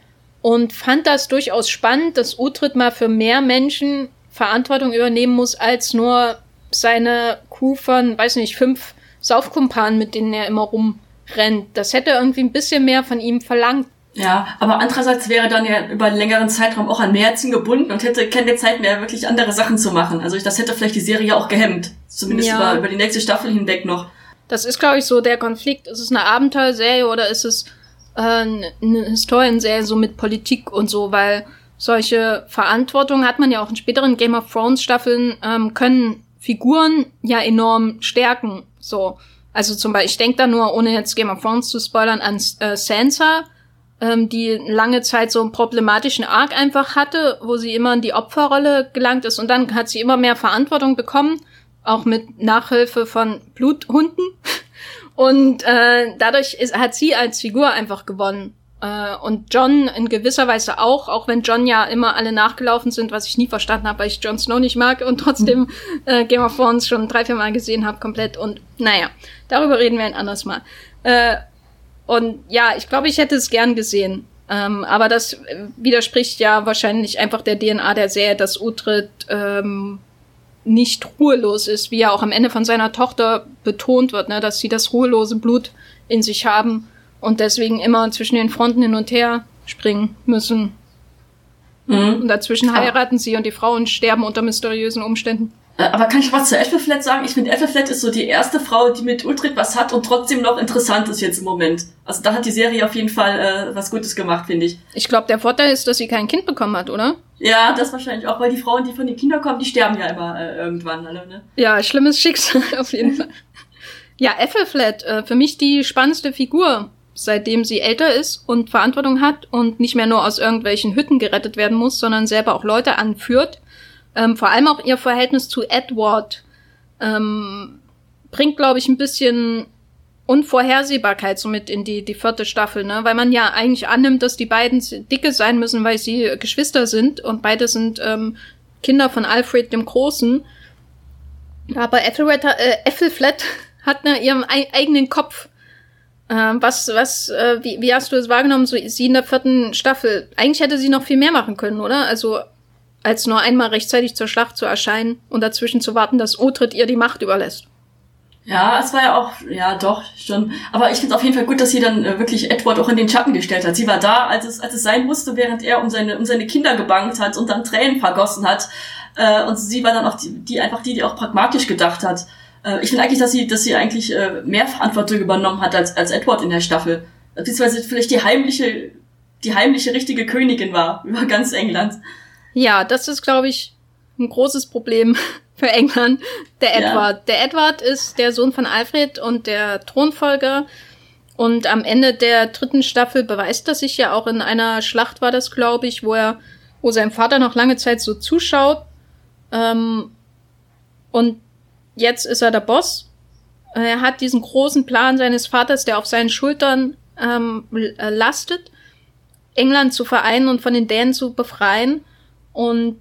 und fand das durchaus spannend, dass Utrid mal für mehr Menschen Verantwortung übernehmen muss, als nur seine Kuh von, weiß nicht, fünf Saufkumpanen, mit denen er immer rumrennt. Das hätte irgendwie ein bisschen mehr von ihm verlangt.
Ja, aber andererseits wäre dann ja über einen längeren Zeitraum auch an Märzen gebunden und hätte keine Zeit mehr, wirklich andere Sachen zu machen. Also das hätte vielleicht die Serie auch gehemmt. Zumindest ja. über, über die nächste Staffel hinweg noch.
Das ist, glaube ich, so der Konflikt. Ist es eine Abenteuerserie oder ist es äh, eine Historienserie so mit Politik und so, weil solche Verantwortung hat man ja auch in späteren Game of Thrones Staffeln, ähm, können Figuren ja enorm stärken. So. Also zum Beispiel, ich denke da nur, ohne jetzt Game of Thrones zu spoilern, an äh, Sansa, ähm, die lange Zeit so einen problematischen Arc einfach hatte, wo sie immer in die Opferrolle gelangt ist und dann hat sie immer mehr Verantwortung bekommen, auch mit Nachhilfe von Bluthunden. Und äh, dadurch ist, hat sie als Figur einfach gewonnen. Äh, und John in gewisser Weise auch, auch wenn John ja immer alle nachgelaufen sind, was ich nie verstanden habe, weil ich Jon Snow nicht mag und trotzdem äh, Game of Thrones schon drei, vier Mal gesehen habe, komplett. Und naja, darüber reden wir ein anderes Mal. Äh, und ja, ich glaube, ich hätte es gern gesehen. Ähm, aber das widerspricht ja wahrscheinlich einfach der DNA der Serie, dass Utrid ähm, nicht ruhelos ist, wie ja auch am Ende von seiner Tochter betont wird, ne, dass sie das ruhelose Blut in sich haben und deswegen immer zwischen den Fronten hin und her springen müssen. Mhm. Und dazwischen heiraten sie und die Frauen sterben unter mysteriösen Umständen.
Äh, aber kann ich was zu Ethelflaed sagen? Ich finde, Ethelflaed ist so die erste Frau, die mit Ultrit was hat und trotzdem noch interessant ist jetzt im Moment. Also da hat die Serie auf jeden Fall äh, was Gutes gemacht, finde ich.
Ich glaube, der Vorteil ist, dass sie kein Kind bekommen hat, oder?
Ja, das wahrscheinlich auch, weil die Frauen, die von den Kindern kommen, die sterben ja immer äh, irgendwann alle, ne?
Ja, schlimmes Schicksal auf jeden Fall. Ja, Ethelflaed, äh, für mich die spannendste Figur, seitdem sie älter ist und Verantwortung hat und nicht mehr nur aus irgendwelchen Hütten gerettet werden muss, sondern selber auch Leute anführt ähm, vor allem auch ihr Verhältnis zu Edward ähm, bringt, glaube ich, ein bisschen Unvorhersehbarkeit so mit in die, die vierte Staffel, ne? Weil man ja eigentlich annimmt, dass die beiden dicke sein müssen, weil sie Geschwister sind und beide sind ähm, Kinder von Alfred dem Großen. Aber Ethelred, äh, Ethelflaed hat ne, ihren eigenen Kopf. Ähm, was, was, äh, wie, wie hast du es wahrgenommen, so sie in der vierten Staffel? Eigentlich hätte sie noch viel mehr machen können, oder? Also als nur einmal rechtzeitig zur Schlacht zu erscheinen und dazwischen zu warten, dass Utrid ihr die Macht überlässt.
Ja, es war ja auch, ja doch, schon. Aber ich finde auf jeden Fall gut, dass sie dann äh, wirklich Edward auch in den Schatten gestellt hat. Sie war da, als es, als es sein musste, während er um seine, um seine Kinder gebangt hat und dann Tränen vergossen hat. Äh, und sie war dann auch die, die einfach die, die auch pragmatisch gedacht hat. Äh, ich finde eigentlich, dass sie, dass sie eigentlich äh, mehr Verantwortung übernommen hat als, als Edward in der Staffel. Beziehungsweise vielleicht die heimliche, die heimliche richtige Königin war über ganz England.
Ja, das ist, glaube ich, ein großes Problem für England. Der Edward. Ja. Der Edward ist der Sohn von Alfred und der Thronfolger. Und am Ende der dritten Staffel beweist er sich ja auch in einer Schlacht, war das, glaube ich, wo er, wo sein Vater noch lange Zeit so zuschaut. Ähm, und jetzt ist er der Boss. Er hat diesen großen Plan seines Vaters, der auf seinen Schultern ähm, äh, lastet, England zu vereinen und von den Dänen zu befreien. Und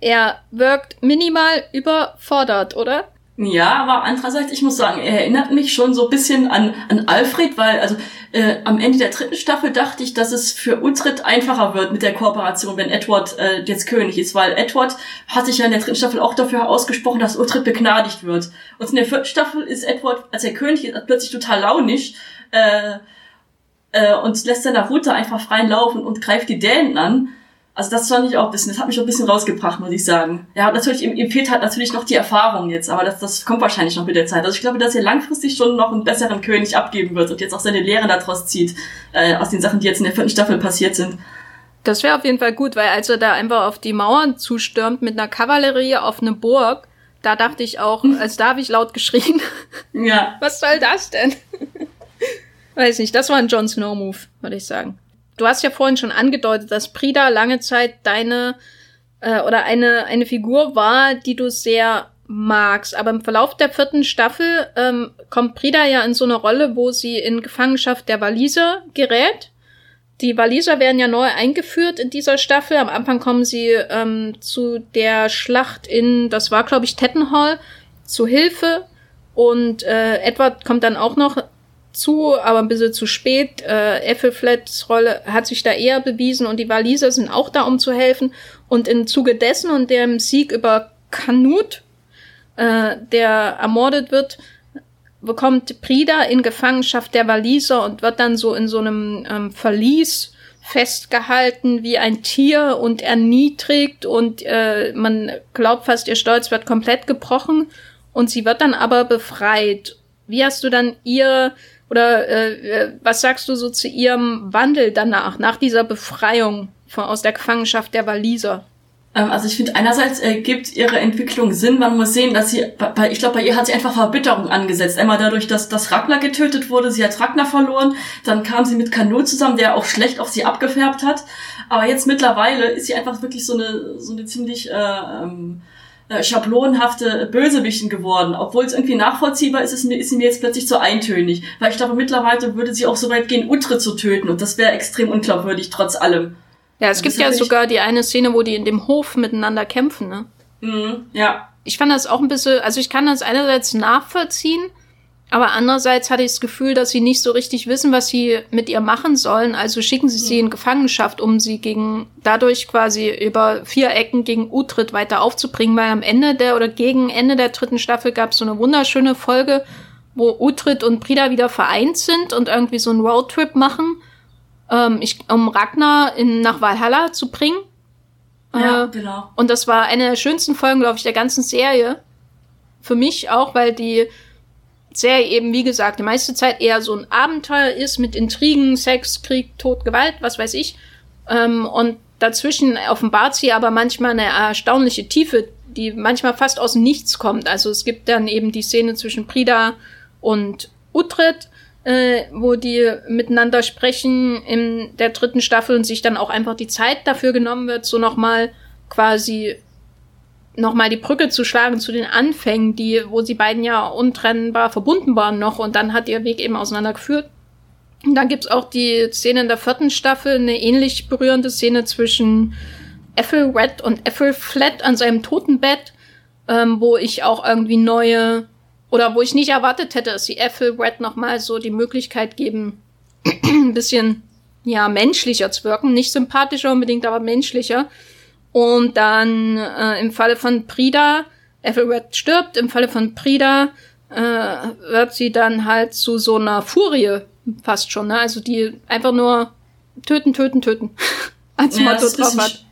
er wirkt minimal überfordert, oder?
Ja, aber andererseits, ich muss sagen, er erinnert mich schon so ein bisschen an, an Alfred, weil also äh, am Ende der dritten Staffel dachte ich, dass es für Uhtred einfacher wird mit der Kooperation, wenn Edward äh, jetzt König ist, weil Edward hat sich ja in der dritten Staffel auch dafür ausgesprochen, dass Uhtred begnadigt wird. Und in der vierten Staffel ist Edward, als er König ist, plötzlich total launisch äh, äh, und lässt seiner Route einfach freien Laufen und greift die Dänen an. Also das fand ich auch ein bisschen, das hat mich auch ein bisschen rausgebracht, muss ich sagen. Ja, natürlich, ihm, ihm fehlt halt natürlich noch die Erfahrung jetzt, aber das, das kommt wahrscheinlich noch mit der Zeit. Also ich glaube, dass er langfristig schon noch einen besseren König abgeben wird und jetzt auch seine Lehren daraus zieht, äh, aus den Sachen, die jetzt in der vierten Staffel passiert sind.
Das wäre auf jeden Fall gut, weil als er da einfach auf die Mauern zustürmt mit einer Kavallerie auf eine Burg, da dachte ich auch, als da habe ich laut geschrien.
Ja.
Was soll das denn? Weiß nicht, das war ein Jon Snow Move, würde ich sagen. Du hast ja vorhin schon angedeutet, dass Prida lange Zeit deine äh, oder eine, eine Figur war, die du sehr magst. Aber im Verlauf der vierten Staffel ähm, kommt Prida ja in so eine Rolle, wo sie in Gefangenschaft der Waliser gerät. Die Waliser werden ja neu eingeführt in dieser Staffel. Am Anfang kommen sie ähm, zu der Schlacht in, das war glaube ich Tettenhall, zu Hilfe. Und äh, Edward kommt dann auch noch zu, aber ein bisschen zu spät. Äh, Effelflets Rolle hat sich da eher bewiesen und die Waliser sind auch da, um zu helfen. Und im Zuge dessen und dem Sieg über Canute, äh, der ermordet wird, bekommt Prida in Gefangenschaft der Waliser und wird dann so in so einem ähm, Verlies festgehalten wie ein Tier und erniedrigt und äh, man glaubt fast, ihr Stolz wird komplett gebrochen und sie wird dann aber befreit. Wie hast du dann ihr oder äh, was sagst du so zu ihrem Wandel danach, nach dieser Befreiung von, aus der Gefangenschaft der Waliser?
Ähm, also ich finde einerseits äh, gibt ihre Entwicklung Sinn. Man muss sehen, dass sie, bei, ich glaube, bei ihr hat sie einfach Verbitterung angesetzt. Einmal dadurch, dass, dass Ragnar getötet wurde, sie hat Ragnar verloren. Dann kam sie mit Kanot zusammen, der auch schlecht auf sie abgefärbt hat. Aber jetzt mittlerweile ist sie einfach wirklich so eine, so eine ziemlich äh, ähm, äh, schablonenhafte Bösewichten geworden. Obwohl es irgendwie nachvollziehbar ist, ist, mir, ist sie mir jetzt plötzlich zu eintönig. Weil ich glaube, mittlerweile würde sie auch so weit gehen, Utre zu töten. Und das wäre extrem unglaubwürdig, trotz allem.
Ja, es gibt ja sogar die eine Szene, wo die in dem Hof miteinander kämpfen, ne?
Mhm, ja.
Ich fand das auch ein bisschen, also ich kann das einerseits nachvollziehen, aber andererseits hatte ich das Gefühl, dass sie nicht so richtig wissen, was sie mit ihr machen sollen. Also schicken sie sie in Gefangenschaft, um sie gegen, dadurch quasi über vier Ecken gegen Utrecht weiter aufzubringen, weil am Ende der oder gegen Ende der dritten Staffel gab es so eine wunderschöne Folge, wo Utrecht und Prida wieder vereint sind und irgendwie so einen Roadtrip machen, ähm, ich, um Ragnar in, nach Valhalla zu bringen.
Ja, äh, genau.
Und das war eine der schönsten Folgen, glaube ich, der ganzen Serie. Für mich auch, weil die Serie eben, wie gesagt, die meiste Zeit eher so ein Abenteuer ist mit Intrigen, Sex, Krieg, Tod, Gewalt, was weiß ich. Ähm, und dazwischen offenbart sie aber manchmal eine erstaunliche Tiefe, die manchmal fast aus Nichts kommt. Also es gibt dann eben die Szene zwischen Prida und Utrecht, äh, wo die miteinander sprechen in der dritten Staffel und sich dann auch einfach die Zeit dafür genommen wird, so nochmal quasi nochmal die Brücke zu schlagen zu den Anfängen, die, wo sie beiden ja untrennbar verbunden waren noch und dann hat ihr Weg eben auseinandergeführt. Und dann gibt's auch die Szene in der vierten Staffel, eine ähnlich berührende Szene zwischen Ethelred und Ethelfled an seinem Totenbett, ähm, wo ich auch irgendwie neue oder wo ich nicht erwartet hätte, dass sie Ethelred nochmal so die Möglichkeit geben, ein bisschen ja menschlicher zu wirken, nicht sympathischer unbedingt, aber menschlicher. Und dann äh, im Falle von Prida, Ethelred stirbt, im Falle von Prida äh, wird sie dann halt zu so einer Furie fast schon, ne? Also die einfach nur töten, töten, töten als ja, Motto drauf hat.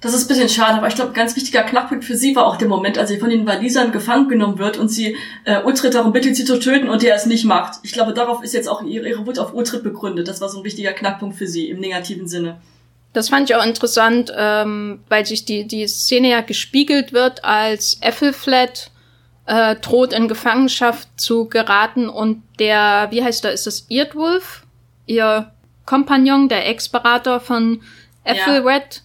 Das ist ein bisschen schade, aber ich glaube, ein ganz wichtiger Knackpunkt für sie war auch der Moment, als sie von den Walisern gefangen genommen wird und sie äh, Utrecht darum bittet, sie zu töten und der es nicht macht. Ich glaube, darauf ist jetzt auch ihre, ihre Wut auf Utrecht begründet. Das war so ein wichtiger Knackpunkt für sie im negativen Sinne.
Das fand ich auch interessant, ähm, weil sich die, die Szene ja gespiegelt wird, als Ethelflat äh, droht in Gefangenschaft zu geraten und der, wie heißt er, ist es Eardwolf? Ihr Kompagnon, der Ex-Berater von Ethelred,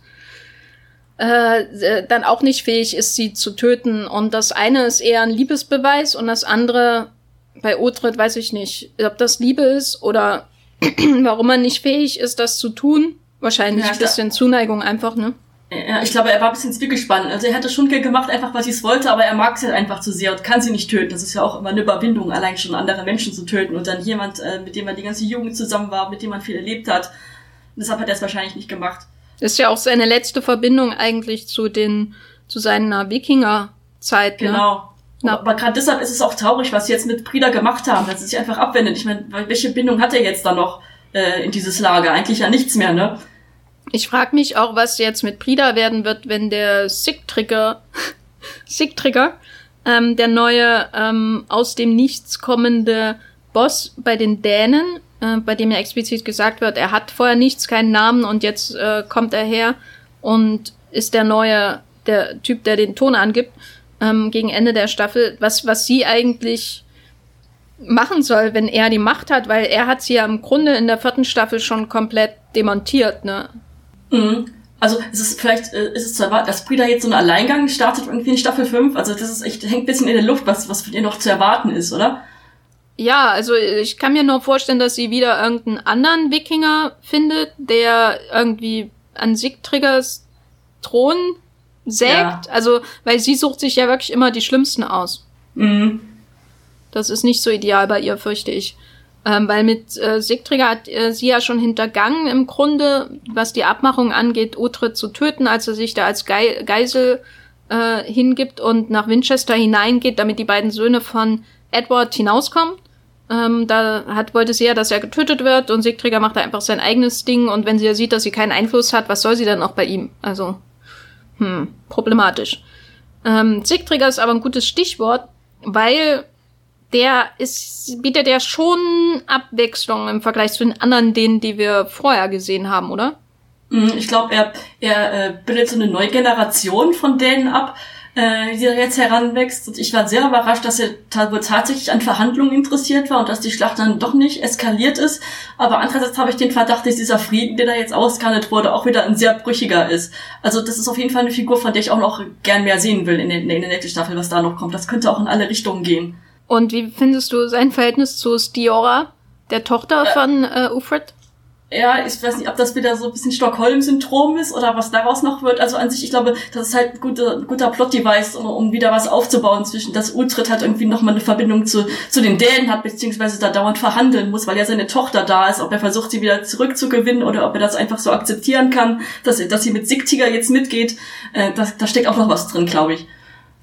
ja. äh, dann auch nicht fähig ist, sie zu töten. Und das eine ist eher ein Liebesbeweis und das andere bei Otrid weiß ich nicht, ob das Liebe ist oder warum er nicht fähig ist, das zu tun. Wahrscheinlich ja, ein bisschen Zuneigung einfach, ne?
Ja, ich glaube, er war ein bisschen zwiegespannt. Also er hätte schon gemacht, einfach was ich es wollte, aber er mag sie halt einfach zu sehr und kann sie nicht töten. Das ist ja auch immer eine Überwindung, allein schon andere Menschen zu töten und dann jemand, äh, mit dem man die ganze Jugend zusammen war, mit dem man viel erlebt hat. Und deshalb hat er es wahrscheinlich nicht gemacht.
Das ist ja auch seine letzte Verbindung eigentlich zu den, zu seiner Wikinger-Zeit.
Ne? Genau. Na. Aber gerade deshalb ist es auch traurig, was sie jetzt mit Prida gemacht haben, dass sie sich einfach abwendet. Ich meine, welche Bindung hat er jetzt da noch äh, in dieses Lager? Eigentlich ja nichts mehr, ne?
Ich frage mich auch, was jetzt mit Prida werden wird, wenn der Sick-Trigger, Sick-Trigger, ähm, der neue ähm, aus dem Nichts kommende Boss bei den Dänen, äh, bei dem ja explizit gesagt wird, er hat vorher nichts, keinen Namen und jetzt äh, kommt er her und ist der neue, der Typ, der den Ton angibt, ähm, gegen Ende der Staffel, was, was sie eigentlich machen soll, wenn er die Macht hat, weil er hat sie ja im Grunde in der vierten Staffel schon komplett demontiert, ne?
Mhm. Also es ist vielleicht äh, ist es zu erwarten, dass Brida jetzt so einen Alleingang startet irgendwie in Staffel 5. Also das ist echt, hängt ein bisschen in der Luft, was, was von ihr noch zu erwarten ist, oder?
Ja, also ich kann mir nur vorstellen, dass sie wieder irgendeinen anderen Wikinger findet, der irgendwie an Sigtriggers Thron sägt. Ja. Also, weil sie sucht sich ja wirklich immer die Schlimmsten aus. Mhm. Das ist nicht so ideal bei ihr, fürchte ich. Ähm, weil mit äh, Sigtrigger hat äh, sie ja schon hintergangen im Grunde, was die Abmachung angeht, Utrecht zu töten, als er sich da als Ge Geisel äh, hingibt und nach Winchester hineingeht, damit die beiden Söhne von Edward hinauskommen. Ähm, da hat, wollte sie ja, dass er getötet wird und Sigtrigger macht da einfach sein eigenes Ding und wenn sie ja sieht, dass sie keinen Einfluss hat, was soll sie dann auch bei ihm? Also, hm, problematisch. Ähm, Sigtrigger ist aber ein gutes Stichwort, weil der ist, bietet ja schon Abwechslung im Vergleich zu den anderen, denen, die wir vorher gesehen haben, oder?
Mhm, ich glaube, er, er äh, bildet so eine neue Generation von denen ab, äh, die jetzt heranwächst. Und ich war sehr überrascht, dass er tatsächlich an Verhandlungen interessiert war und dass die Schlacht dann doch nicht eskaliert ist. Aber andererseits habe ich den Verdacht, dass dieser Frieden, der da jetzt ausgehandelt wurde, auch wieder ein sehr brüchiger ist. Also das ist auf jeden Fall eine Figur, von der ich auch noch gern mehr sehen will in der, in der nächsten Staffel, was da noch kommt. Das könnte auch in alle Richtungen gehen.
Und wie findest du sein Verhältnis zu Stiora, der Tochter von äh, Ufred?
Ja, ich weiß nicht, ob das wieder so ein bisschen Stockholm-Syndrom ist oder was daraus noch wird. Also an sich, ich glaube, das ist halt ein guter, guter Plot-Device, um, um wieder was aufzubauen zwischen, dass Utrecht halt irgendwie nochmal eine Verbindung zu, zu den Dänen hat, beziehungsweise da dauernd verhandeln muss, weil ja seine Tochter da ist, ob er versucht, sie wieder zurückzugewinnen oder ob er das einfach so akzeptieren kann, dass, dass sie mit Sigtiger jetzt mitgeht. Äh, das, da steckt auch noch was drin, glaube ich.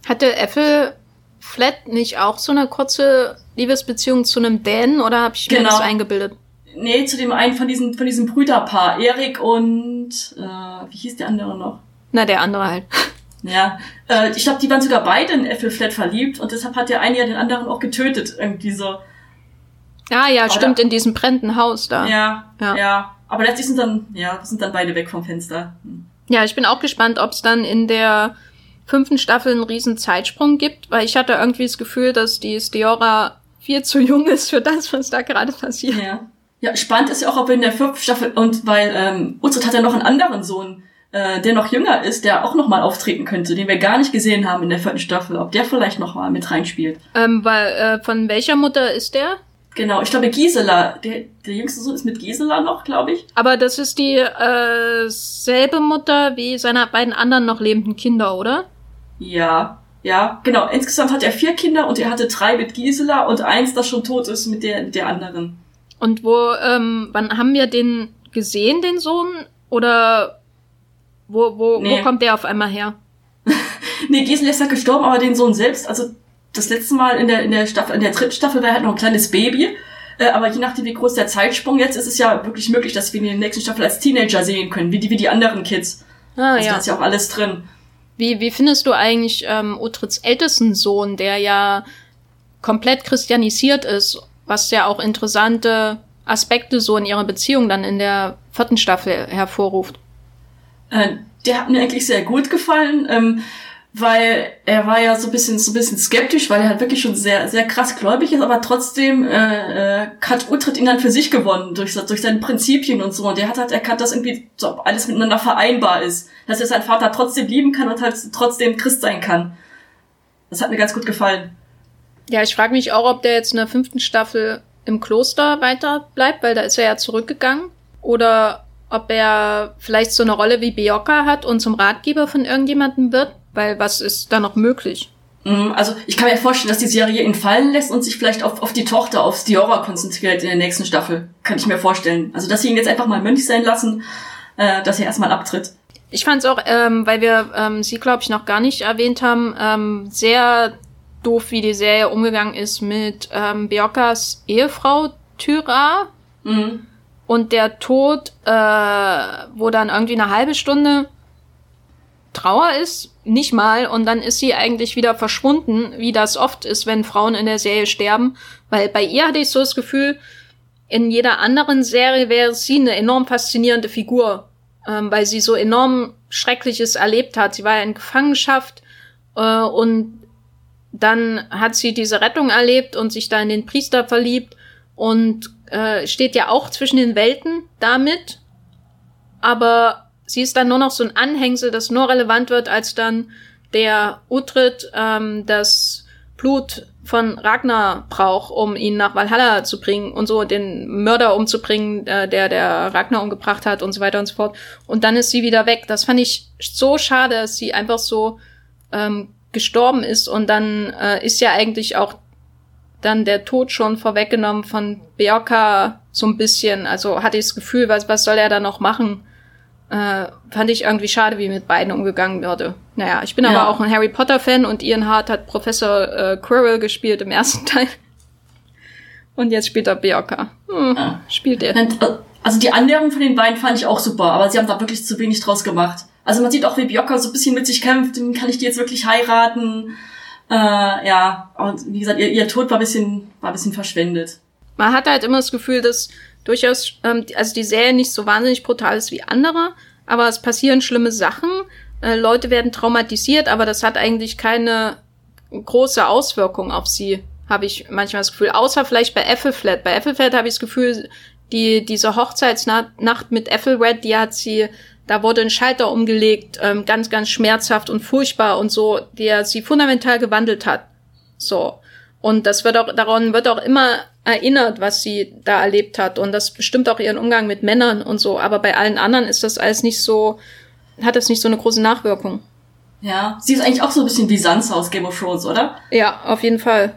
Hatte Äffel Flat nicht auch so eine kurze Liebesbeziehung zu einem Dänen oder habe ich mir genau. das eingebildet?
Nee, zu dem einen von diesem, von diesem Brüderpaar, Erik und äh, wie hieß der andere noch?
Na, der andere halt.
Ja, äh, ich glaube, die waren sogar beide in Äffel Flat verliebt und deshalb hat der eine ja den anderen auch getötet, irgendwie so.
Ah ja, Aber stimmt, in diesem brennenden Haus da.
Ja, ja, ja. Aber letztlich sind dann, ja, sind dann beide weg vom Fenster. Hm.
Ja, ich bin auch gespannt, ob es dann in der fünften Staffel einen riesen Zeitsprung gibt, weil ich hatte irgendwie das Gefühl, dass die Stiora viel zu jung ist für das, was da gerade passiert.
Ja. ja, spannend ist ja auch, ob in der fünften Staffel, und weil ähm, Utzot hat ja noch einen anderen Sohn, äh, der noch jünger ist, der auch noch mal auftreten könnte, den wir gar nicht gesehen haben in der vierten Staffel, ob der vielleicht noch mal mit reinspielt.
Ähm, weil, äh, von welcher Mutter ist der?
Genau, ich glaube Gisela, der, der jüngste Sohn ist mit Gisela noch, glaube ich.
Aber das ist die äh, selbe Mutter wie seine beiden anderen noch lebenden Kinder, oder?
Ja, ja, genau. Insgesamt hat er vier Kinder und er hatte drei mit Gisela und eins, das schon tot ist mit der, mit der anderen.
Und wo, ähm, wann haben wir den gesehen, den Sohn? Oder wo, wo, nee. wo kommt der auf einmal her?
nee, Gisela ist ja gestorben, aber den Sohn selbst, also das letzte Mal in der, in der Staffel, in der dritten Staffel war er halt noch ein kleines Baby. Äh, aber je nachdem, wie groß der Zeitsprung jetzt ist, ist es ja wirklich möglich, dass wir ihn in der nächsten Staffel als Teenager sehen können, wie die, wie die anderen Kids. Ah, also ja. da ist ja auch alles drin.
Wie, wie findest du eigentlich ähm, Utrits ältesten Sohn, der ja komplett christianisiert ist, was ja auch interessante Aspekte so in ihrer Beziehung dann in der vierten Staffel hervorruft?
Äh, der hat mir eigentlich sehr gut gefallen. Ähm, weil er war ja so ein bisschen so ein bisschen skeptisch, weil er halt wirklich schon sehr sehr krass gläubig ist, aber trotzdem äh, äh, hat Utrecht ihn dann für sich gewonnen durch durch seine Prinzipien und so und er hat halt erkannt, dass irgendwie so alles miteinander vereinbar ist, dass er seinen Vater trotzdem lieben kann und halt trotzdem Christ sein kann. Das hat mir ganz gut gefallen.
Ja, ich frage mich auch, ob der jetzt in der fünften Staffel im Kloster weiter bleibt, weil da ist er ja zurückgegangen, oder ob er vielleicht so eine Rolle wie Bioka hat und zum Ratgeber von irgendjemandem wird, weil was ist da noch möglich?
Mhm, also ich kann mir vorstellen, dass die Serie ihn fallen lässt und sich vielleicht auf, auf die Tochter, auf Stiora konzentriert in der nächsten Staffel. Kann ich mir vorstellen. Also dass sie ihn jetzt einfach mal Mönch sein lassen, äh, dass er erstmal abtritt.
Ich fand es auch, ähm, weil wir ähm, sie, glaube ich, noch gar nicht erwähnt haben, ähm, sehr doof, wie die Serie umgegangen ist mit ähm, Biokas Ehefrau Tyra. Mhm. Und der Tod, äh, wo dann irgendwie eine halbe Stunde Trauer ist, nicht mal, und dann ist sie eigentlich wieder verschwunden, wie das oft ist, wenn Frauen in der Serie sterben. Weil bei ihr hatte ich so das Gefühl, in jeder anderen Serie wäre sie eine enorm faszinierende Figur, ähm, weil sie so enorm Schreckliches erlebt hat. Sie war ja in Gefangenschaft äh, und dann hat sie diese Rettung erlebt und sich da in den Priester verliebt und äh, steht ja auch zwischen den Welten damit. Aber sie ist dann nur noch so ein Anhängsel, das nur relevant wird, als dann der Utrid ähm, das Blut von Ragnar braucht, um ihn nach Valhalla zu bringen und so den Mörder umzubringen, äh, der der Ragnar umgebracht hat und so weiter und so fort. Und dann ist sie wieder weg. Das fand ich so schade, dass sie einfach so ähm, gestorben ist und dann äh, ist ja eigentlich auch dann der Tod schon vorweggenommen von Björka so ein bisschen. Also hatte ich das Gefühl, was, was soll er da noch machen? Äh, fand ich irgendwie schade, wie mit beiden umgegangen würde. Naja, ich bin ja. aber auch ein Harry Potter-Fan und Ian Hart hat Professor äh, Quirrell gespielt im ersten Teil. Und jetzt spielt er Björka. Hm, ja. Spielt er.
Also die Annäherung von den beiden fand ich auch super, aber sie haben da wirklich zu wenig draus gemacht. Also man sieht auch, wie Björka so ein bisschen mit sich kämpft, kann ich die jetzt wirklich heiraten? Äh, ja, und wie gesagt, ihr, ihr Tod war ein bisschen, war ein bisschen verschwendet.
Man hat halt immer das Gefühl, dass durchaus, ähm, also die Serie nicht so wahnsinnig brutal ist wie andere, aber es passieren schlimme Sachen. Äh, Leute werden traumatisiert, aber das hat eigentlich keine große Auswirkung auf sie, habe ich manchmal das Gefühl. Außer vielleicht bei Ethelflaed. Bei Ethelflaed habe ich das Gefühl, die, diese Hochzeitsnacht mit Ethelred, die hat sie da wurde ein Schalter umgelegt, ähm, ganz, ganz schmerzhaft und furchtbar und so, der sie fundamental gewandelt hat. So. Und das wird auch, daran wird auch immer erinnert, was sie da erlebt hat. Und das bestimmt auch ihren Umgang mit Männern und so. Aber bei allen anderen ist das alles nicht so, hat das nicht so eine große Nachwirkung.
Ja, sie ist eigentlich auch so ein bisschen wie Sansa aus Game of Thrones, oder?
Ja, auf jeden Fall.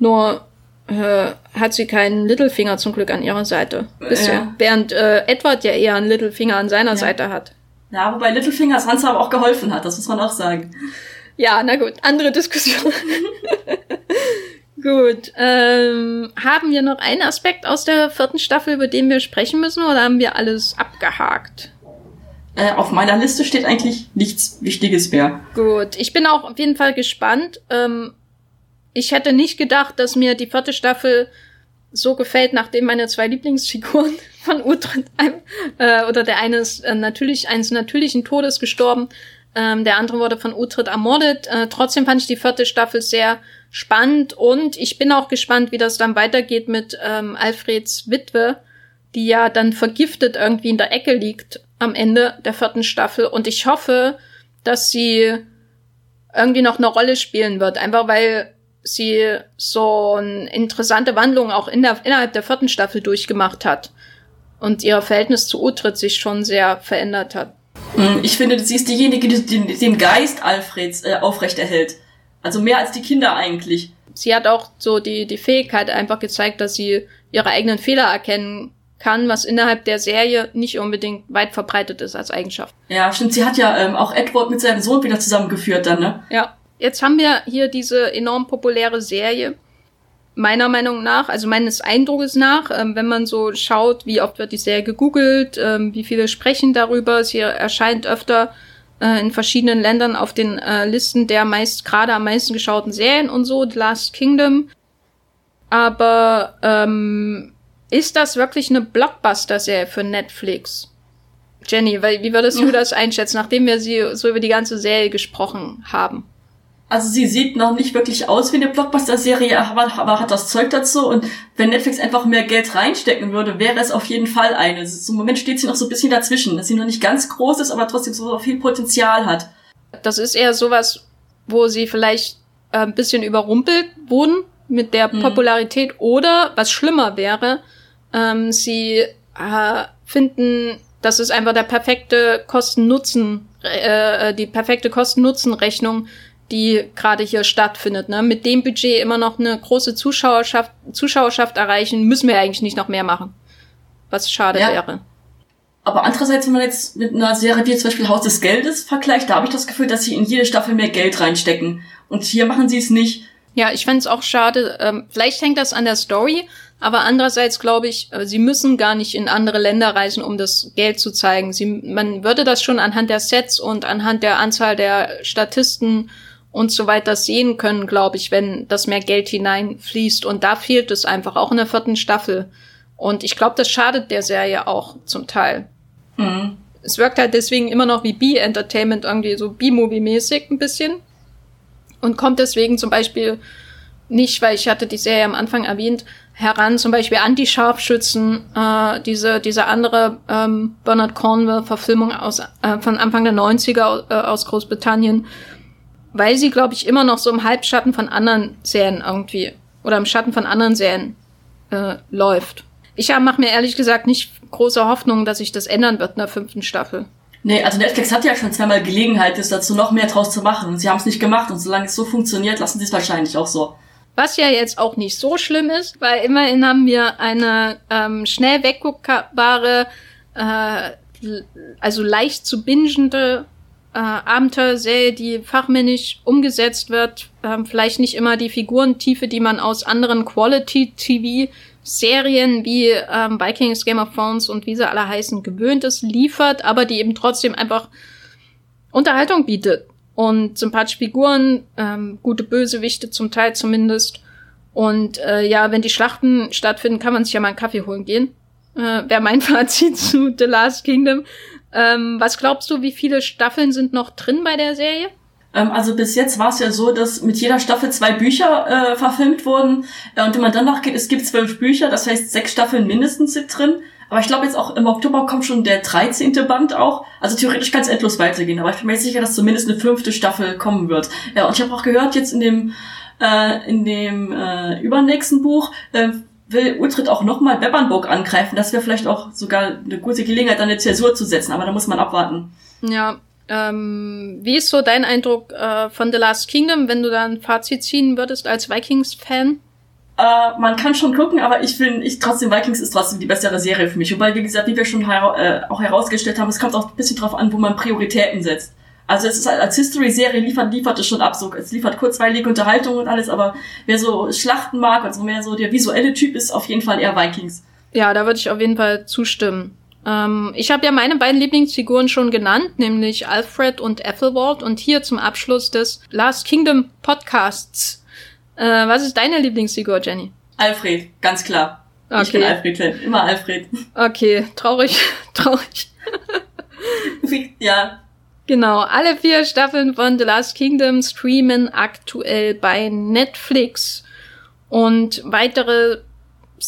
Nur äh, hat sie keinen Littlefinger zum Glück an ihrer Seite. Bisher. Ja. Während äh, Edward ja eher einen Littlefinger an seiner ja. Seite hat.
Ja, wobei Littlefinger Sansa aber auch geholfen hat, das muss man auch sagen.
Ja, na gut, andere Diskussion. gut. Ähm, haben wir noch einen Aspekt aus der vierten Staffel, über den wir sprechen müssen, oder haben wir alles abgehakt?
Äh, auf meiner Liste steht eigentlich nichts Wichtiges mehr.
Gut, ich bin auch auf jeden Fall gespannt. Ähm, ich hätte nicht gedacht, dass mir die vierte Staffel so gefällt, nachdem meine zwei Lieblingsfiguren von Utrecht äh, oder der eine ist äh, natürlich eines natürlichen Todes gestorben, ähm, der andere wurde von Utrecht ermordet. Äh, trotzdem fand ich die vierte Staffel sehr spannend und ich bin auch gespannt, wie das dann weitergeht mit ähm, Alfreds Witwe, die ja dann vergiftet irgendwie in der Ecke liegt am Ende der vierten Staffel und ich hoffe, dass sie irgendwie noch eine Rolle spielen wird, einfach weil sie so eine interessante Wandlung auch in der, innerhalb der vierten Staffel durchgemacht hat und ihr Verhältnis zu Utrecht sich schon sehr verändert hat.
Hm, ich finde, sie ist diejenige, die den, den Geist Alfreds äh, aufrechterhält. Also mehr als die Kinder eigentlich.
Sie hat auch so die, die Fähigkeit einfach gezeigt, dass sie ihre eigenen Fehler erkennen kann, was innerhalb der Serie nicht unbedingt weit verbreitet ist als Eigenschaft.
Ja, stimmt. Sie hat ja ähm, auch Edward mit seinem Sohn wieder zusammengeführt dann, ne?
Ja. Jetzt haben wir hier diese enorm populäre Serie. Meiner Meinung nach, also meines Eindrucks nach, ähm, wenn man so schaut, wie oft wird die Serie gegoogelt, ähm, wie viele sprechen darüber, sie erscheint öfter äh, in verschiedenen Ländern auf den äh, Listen der meist gerade am meisten geschauten Serien und so, The Last Kingdom. Aber ähm, ist das wirklich eine Blockbuster-Serie für Netflix? Jenny, weil, wie würdest du das einschätzen, nachdem wir sie so über die ganze Serie gesprochen haben?
Also sie sieht noch nicht wirklich aus wie eine Blockbuster-Serie, aber, aber hat das Zeug dazu. Und wenn Netflix einfach mehr Geld reinstecken würde, wäre es auf jeden Fall eine. Im Moment steht sie noch so ein bisschen dazwischen, dass sie noch nicht ganz groß ist, aber trotzdem so viel Potenzial hat.
Das ist eher sowas, wo sie vielleicht äh, ein bisschen überrumpelt wurden mit der mhm. Popularität oder was schlimmer wäre, ähm, sie äh, finden, das ist einfach der perfekte Kosten-Nutzen, äh, äh die perfekte Kosten-Nutzen-Rechnung die gerade hier stattfindet. Ne? Mit dem Budget immer noch eine große Zuschauerschaft, Zuschauerschaft erreichen, müssen wir eigentlich nicht noch mehr machen. Was schade ja. wäre.
Aber andererseits, wenn man jetzt mit einer Serie wie zum Beispiel Haus des Geldes vergleicht, da habe ich das Gefühl, dass sie in jede Staffel mehr Geld reinstecken. Und hier machen sie es nicht.
Ja, ich fände es auch schade. Ähm, vielleicht hängt das an der Story, aber andererseits glaube ich, äh, sie müssen gar nicht in andere Länder reisen, um das Geld zu zeigen. Sie, man würde das schon anhand der Sets und anhand der Anzahl der Statisten und so weiter sehen können, glaube ich, wenn das mehr Geld hineinfließt. Und da fehlt es einfach, auch in der vierten Staffel. Und ich glaube, das schadet der Serie auch zum Teil. Mhm. Es wirkt halt deswegen immer noch wie B-Entertainment, irgendwie so B-Movie-mäßig ein bisschen. Und kommt deswegen zum Beispiel nicht, weil ich hatte die Serie am Anfang erwähnt, heran, zum Beispiel an die Scharfschützen, äh, diese, diese andere ähm, Bernard Cornwell-Verfilmung aus äh, von Anfang der 90er äh, aus Großbritannien, weil sie, glaube ich, immer noch so im Halbschatten von anderen Serien irgendwie oder im Schatten von anderen Serien äh, läuft. Ich mache mir ehrlich gesagt nicht große Hoffnung, dass sich das ändern wird in der fünften Staffel.
Nee, also Netflix hat ja schon zweimal Gelegenheit, das dazu noch mehr draus zu machen. Und sie haben es nicht gemacht und solange es so funktioniert, lassen sie es wahrscheinlich auch so.
Was ja jetzt auch nicht so schlimm ist, weil immerhin haben wir eine ähm, schnell wegguckbare, äh, also leicht zu bingende äh, Abenteuerserie, die fachmännisch umgesetzt wird, ähm, vielleicht nicht immer die Figurentiefe, die man aus anderen Quality-TV-Serien wie ähm, Vikings, Game of Thrones und wie sie alle heißen gewöhnt ist, liefert, aber die eben trotzdem einfach Unterhaltung bietet. Und sympathische Figuren, ähm, gute Bösewichte zum Teil zumindest. Und äh, ja, wenn die Schlachten stattfinden, kann man sich ja mal einen Kaffee holen gehen. Äh, Wäre mein Fazit zu The Last Kingdom. Ähm, was glaubst du, wie viele Staffeln sind noch drin bei der Serie?
Ähm, also bis jetzt war es ja so, dass mit jeder Staffel zwei Bücher äh, verfilmt wurden. Äh, und wenn man dann nachgeht, es gibt zwölf Bücher, das heißt sechs Staffeln mindestens sind drin. Aber ich glaube jetzt auch im Oktober kommt schon der 13. Band auch. Also theoretisch kann es endlos weitergehen. Aber ich bin mir sicher, dass zumindest eine fünfte Staffel kommen wird. Ja, und ich habe auch gehört, jetzt in dem äh, in dem äh, übernächsten Buch äh, will Ultrit auch nochmal Bebernburg angreifen. Das wäre vielleicht auch sogar eine gute Gelegenheit, eine Zäsur zu setzen, aber da muss man abwarten.
Ja, ähm, wie ist so dein Eindruck äh, von The Last Kingdom, wenn du da ein Fazit ziehen würdest als Vikings-Fan?
Äh, man kann schon gucken, aber ich finde, ich trotzdem Vikings ist trotzdem die bessere Serie für mich. Wobei, wie gesagt, wie wir schon hera äh, auch herausgestellt haben, es kommt auch ein bisschen drauf an, wo man Prioritäten setzt. Also es ist halt als History-Serie liefert, liefert es schon ab. So, es liefert kurzweilige Unterhaltung und alles, aber wer so Schlachten mag, also mehr so der visuelle Typ ist, auf jeden Fall eher Vikings.
Ja, da würde ich auf jeden Fall zustimmen. Ähm, ich habe ja meine beiden Lieblingsfiguren schon genannt, nämlich Alfred und Ethelwald. Und hier zum Abschluss des Last Kingdom Podcasts. Äh, was ist deine Lieblingsfigur, Jenny?
Alfred, ganz klar. Okay. Ich bin Alfred-Fan, immer Alfred.
Okay, traurig, traurig.
ja,
Genau, alle vier Staffeln von The Last Kingdom streamen aktuell bei Netflix und weitere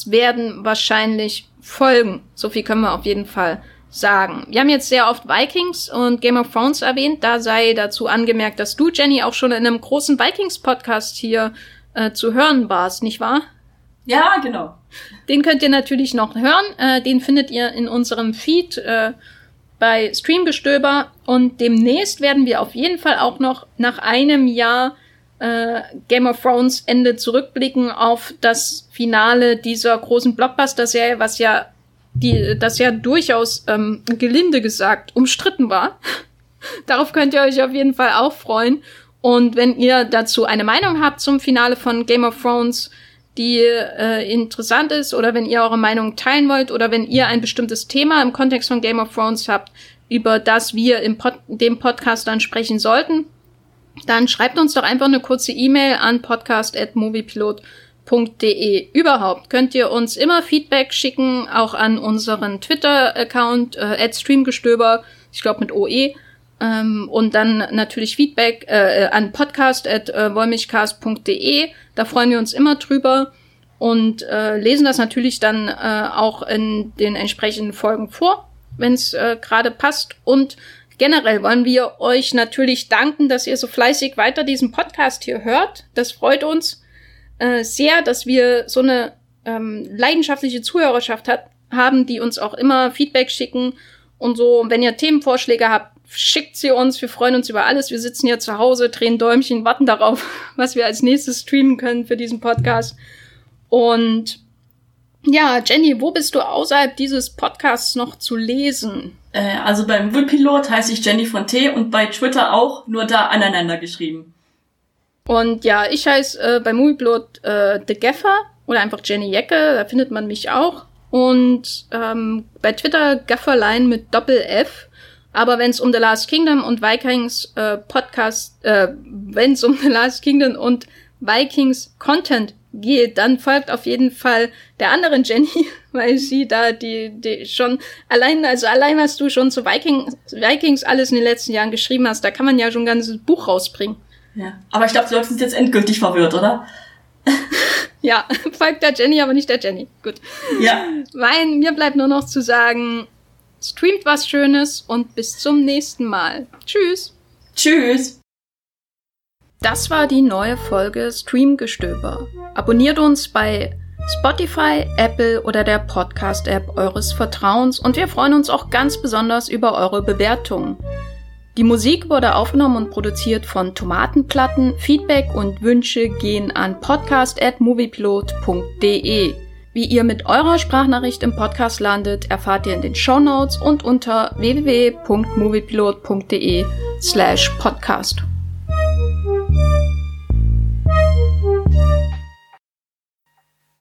werden wahrscheinlich folgen. So viel können wir auf jeden Fall sagen. Wir haben jetzt sehr oft Vikings und Game of Thrones erwähnt. Da sei dazu angemerkt, dass du, Jenny, auch schon in einem großen Vikings-Podcast hier äh, zu hören warst, nicht wahr?
Ja, genau.
Den könnt ihr natürlich noch hören. Äh, den findet ihr in unserem Feed. Äh, bei Streamgestöber und demnächst werden wir auf jeden Fall auch noch nach einem Jahr äh, Game of Thrones Ende zurückblicken auf das Finale dieser großen Blockbuster-Serie, was ja die, das ja durchaus ähm, gelinde gesagt umstritten war. Darauf könnt ihr euch auf jeden Fall auch freuen. Und wenn ihr dazu eine Meinung habt zum Finale von Game of Thrones, die äh, interessant ist oder wenn ihr eure Meinung teilen wollt oder wenn ihr ein bestimmtes Thema im Kontext von Game of Thrones habt, über das wir im Pod dem Podcast dann sprechen sollten, dann schreibt uns doch einfach eine kurze E-Mail an podcast@moviepilot moviepilot.de. Überhaupt könnt ihr uns immer Feedback schicken, auch an unseren Twitter-Account, äh, streamgestöber, ich glaube mit OE. Ähm, und dann natürlich Feedback äh, an podcast at äh. Da freuen wir uns immer drüber und äh, lesen das natürlich dann äh, auch in den entsprechenden Folgen vor, wenn es äh, gerade passt. Und generell wollen wir euch natürlich danken, dass ihr so fleißig weiter diesen Podcast hier hört. Das freut uns äh, sehr, dass wir so eine ähm, leidenschaftliche Zuhörerschaft hat, haben, die uns auch immer Feedback schicken und so. Wenn ihr Themenvorschläge habt, schickt sie uns. Wir freuen uns über alles. Wir sitzen hier zu Hause, drehen Däumchen, warten darauf, was wir als nächstes streamen können für diesen Podcast. Und ja, Jenny, wo bist du außerhalb dieses Podcasts noch zu lesen?
Äh, also beim Woodpilot heiße ich Jenny von T und bei Twitter auch, nur da aneinander geschrieben.
Und ja, ich heiße äh, bei Moviepilot äh, The Gaffer oder einfach Jenny Jecke, da findet man mich auch. Und ähm, bei Twitter Gafferline mit Doppel F. Aber wenn es um The Last Kingdom und Vikings äh, Podcast, äh, wenn es um The Last Kingdom und Vikings Content geht, dann folgt auf jeden Fall der anderen Jenny, weil sie da die, die schon allein, also allein was du schon zu Vikings, Vikings alles in den letzten Jahren geschrieben hast, da kann man ja schon ein ganzes Buch rausbringen.
Ja, aber ich glaube, die Leute sind jetzt endgültig verwirrt, oder?
ja, folgt der Jenny, aber nicht der Jenny. Gut.
Ja.
Weil mir bleibt nur noch zu sagen, streamt was Schönes und bis zum nächsten Mal. Tschüss.
Tschüss.
Das war die neue Folge Streamgestöber. Abonniert uns bei Spotify, Apple oder der Podcast-App eures Vertrauens und wir freuen uns auch ganz besonders über eure Bewertungen. Die Musik wurde aufgenommen und produziert von Tomatenplatten. Feedback und Wünsche gehen an podcast.moviepilot.de. Wie ihr mit eurer Sprachnachricht im Podcast landet, erfahrt ihr in den Show Notes und unter www.moviepilot.de slash podcast.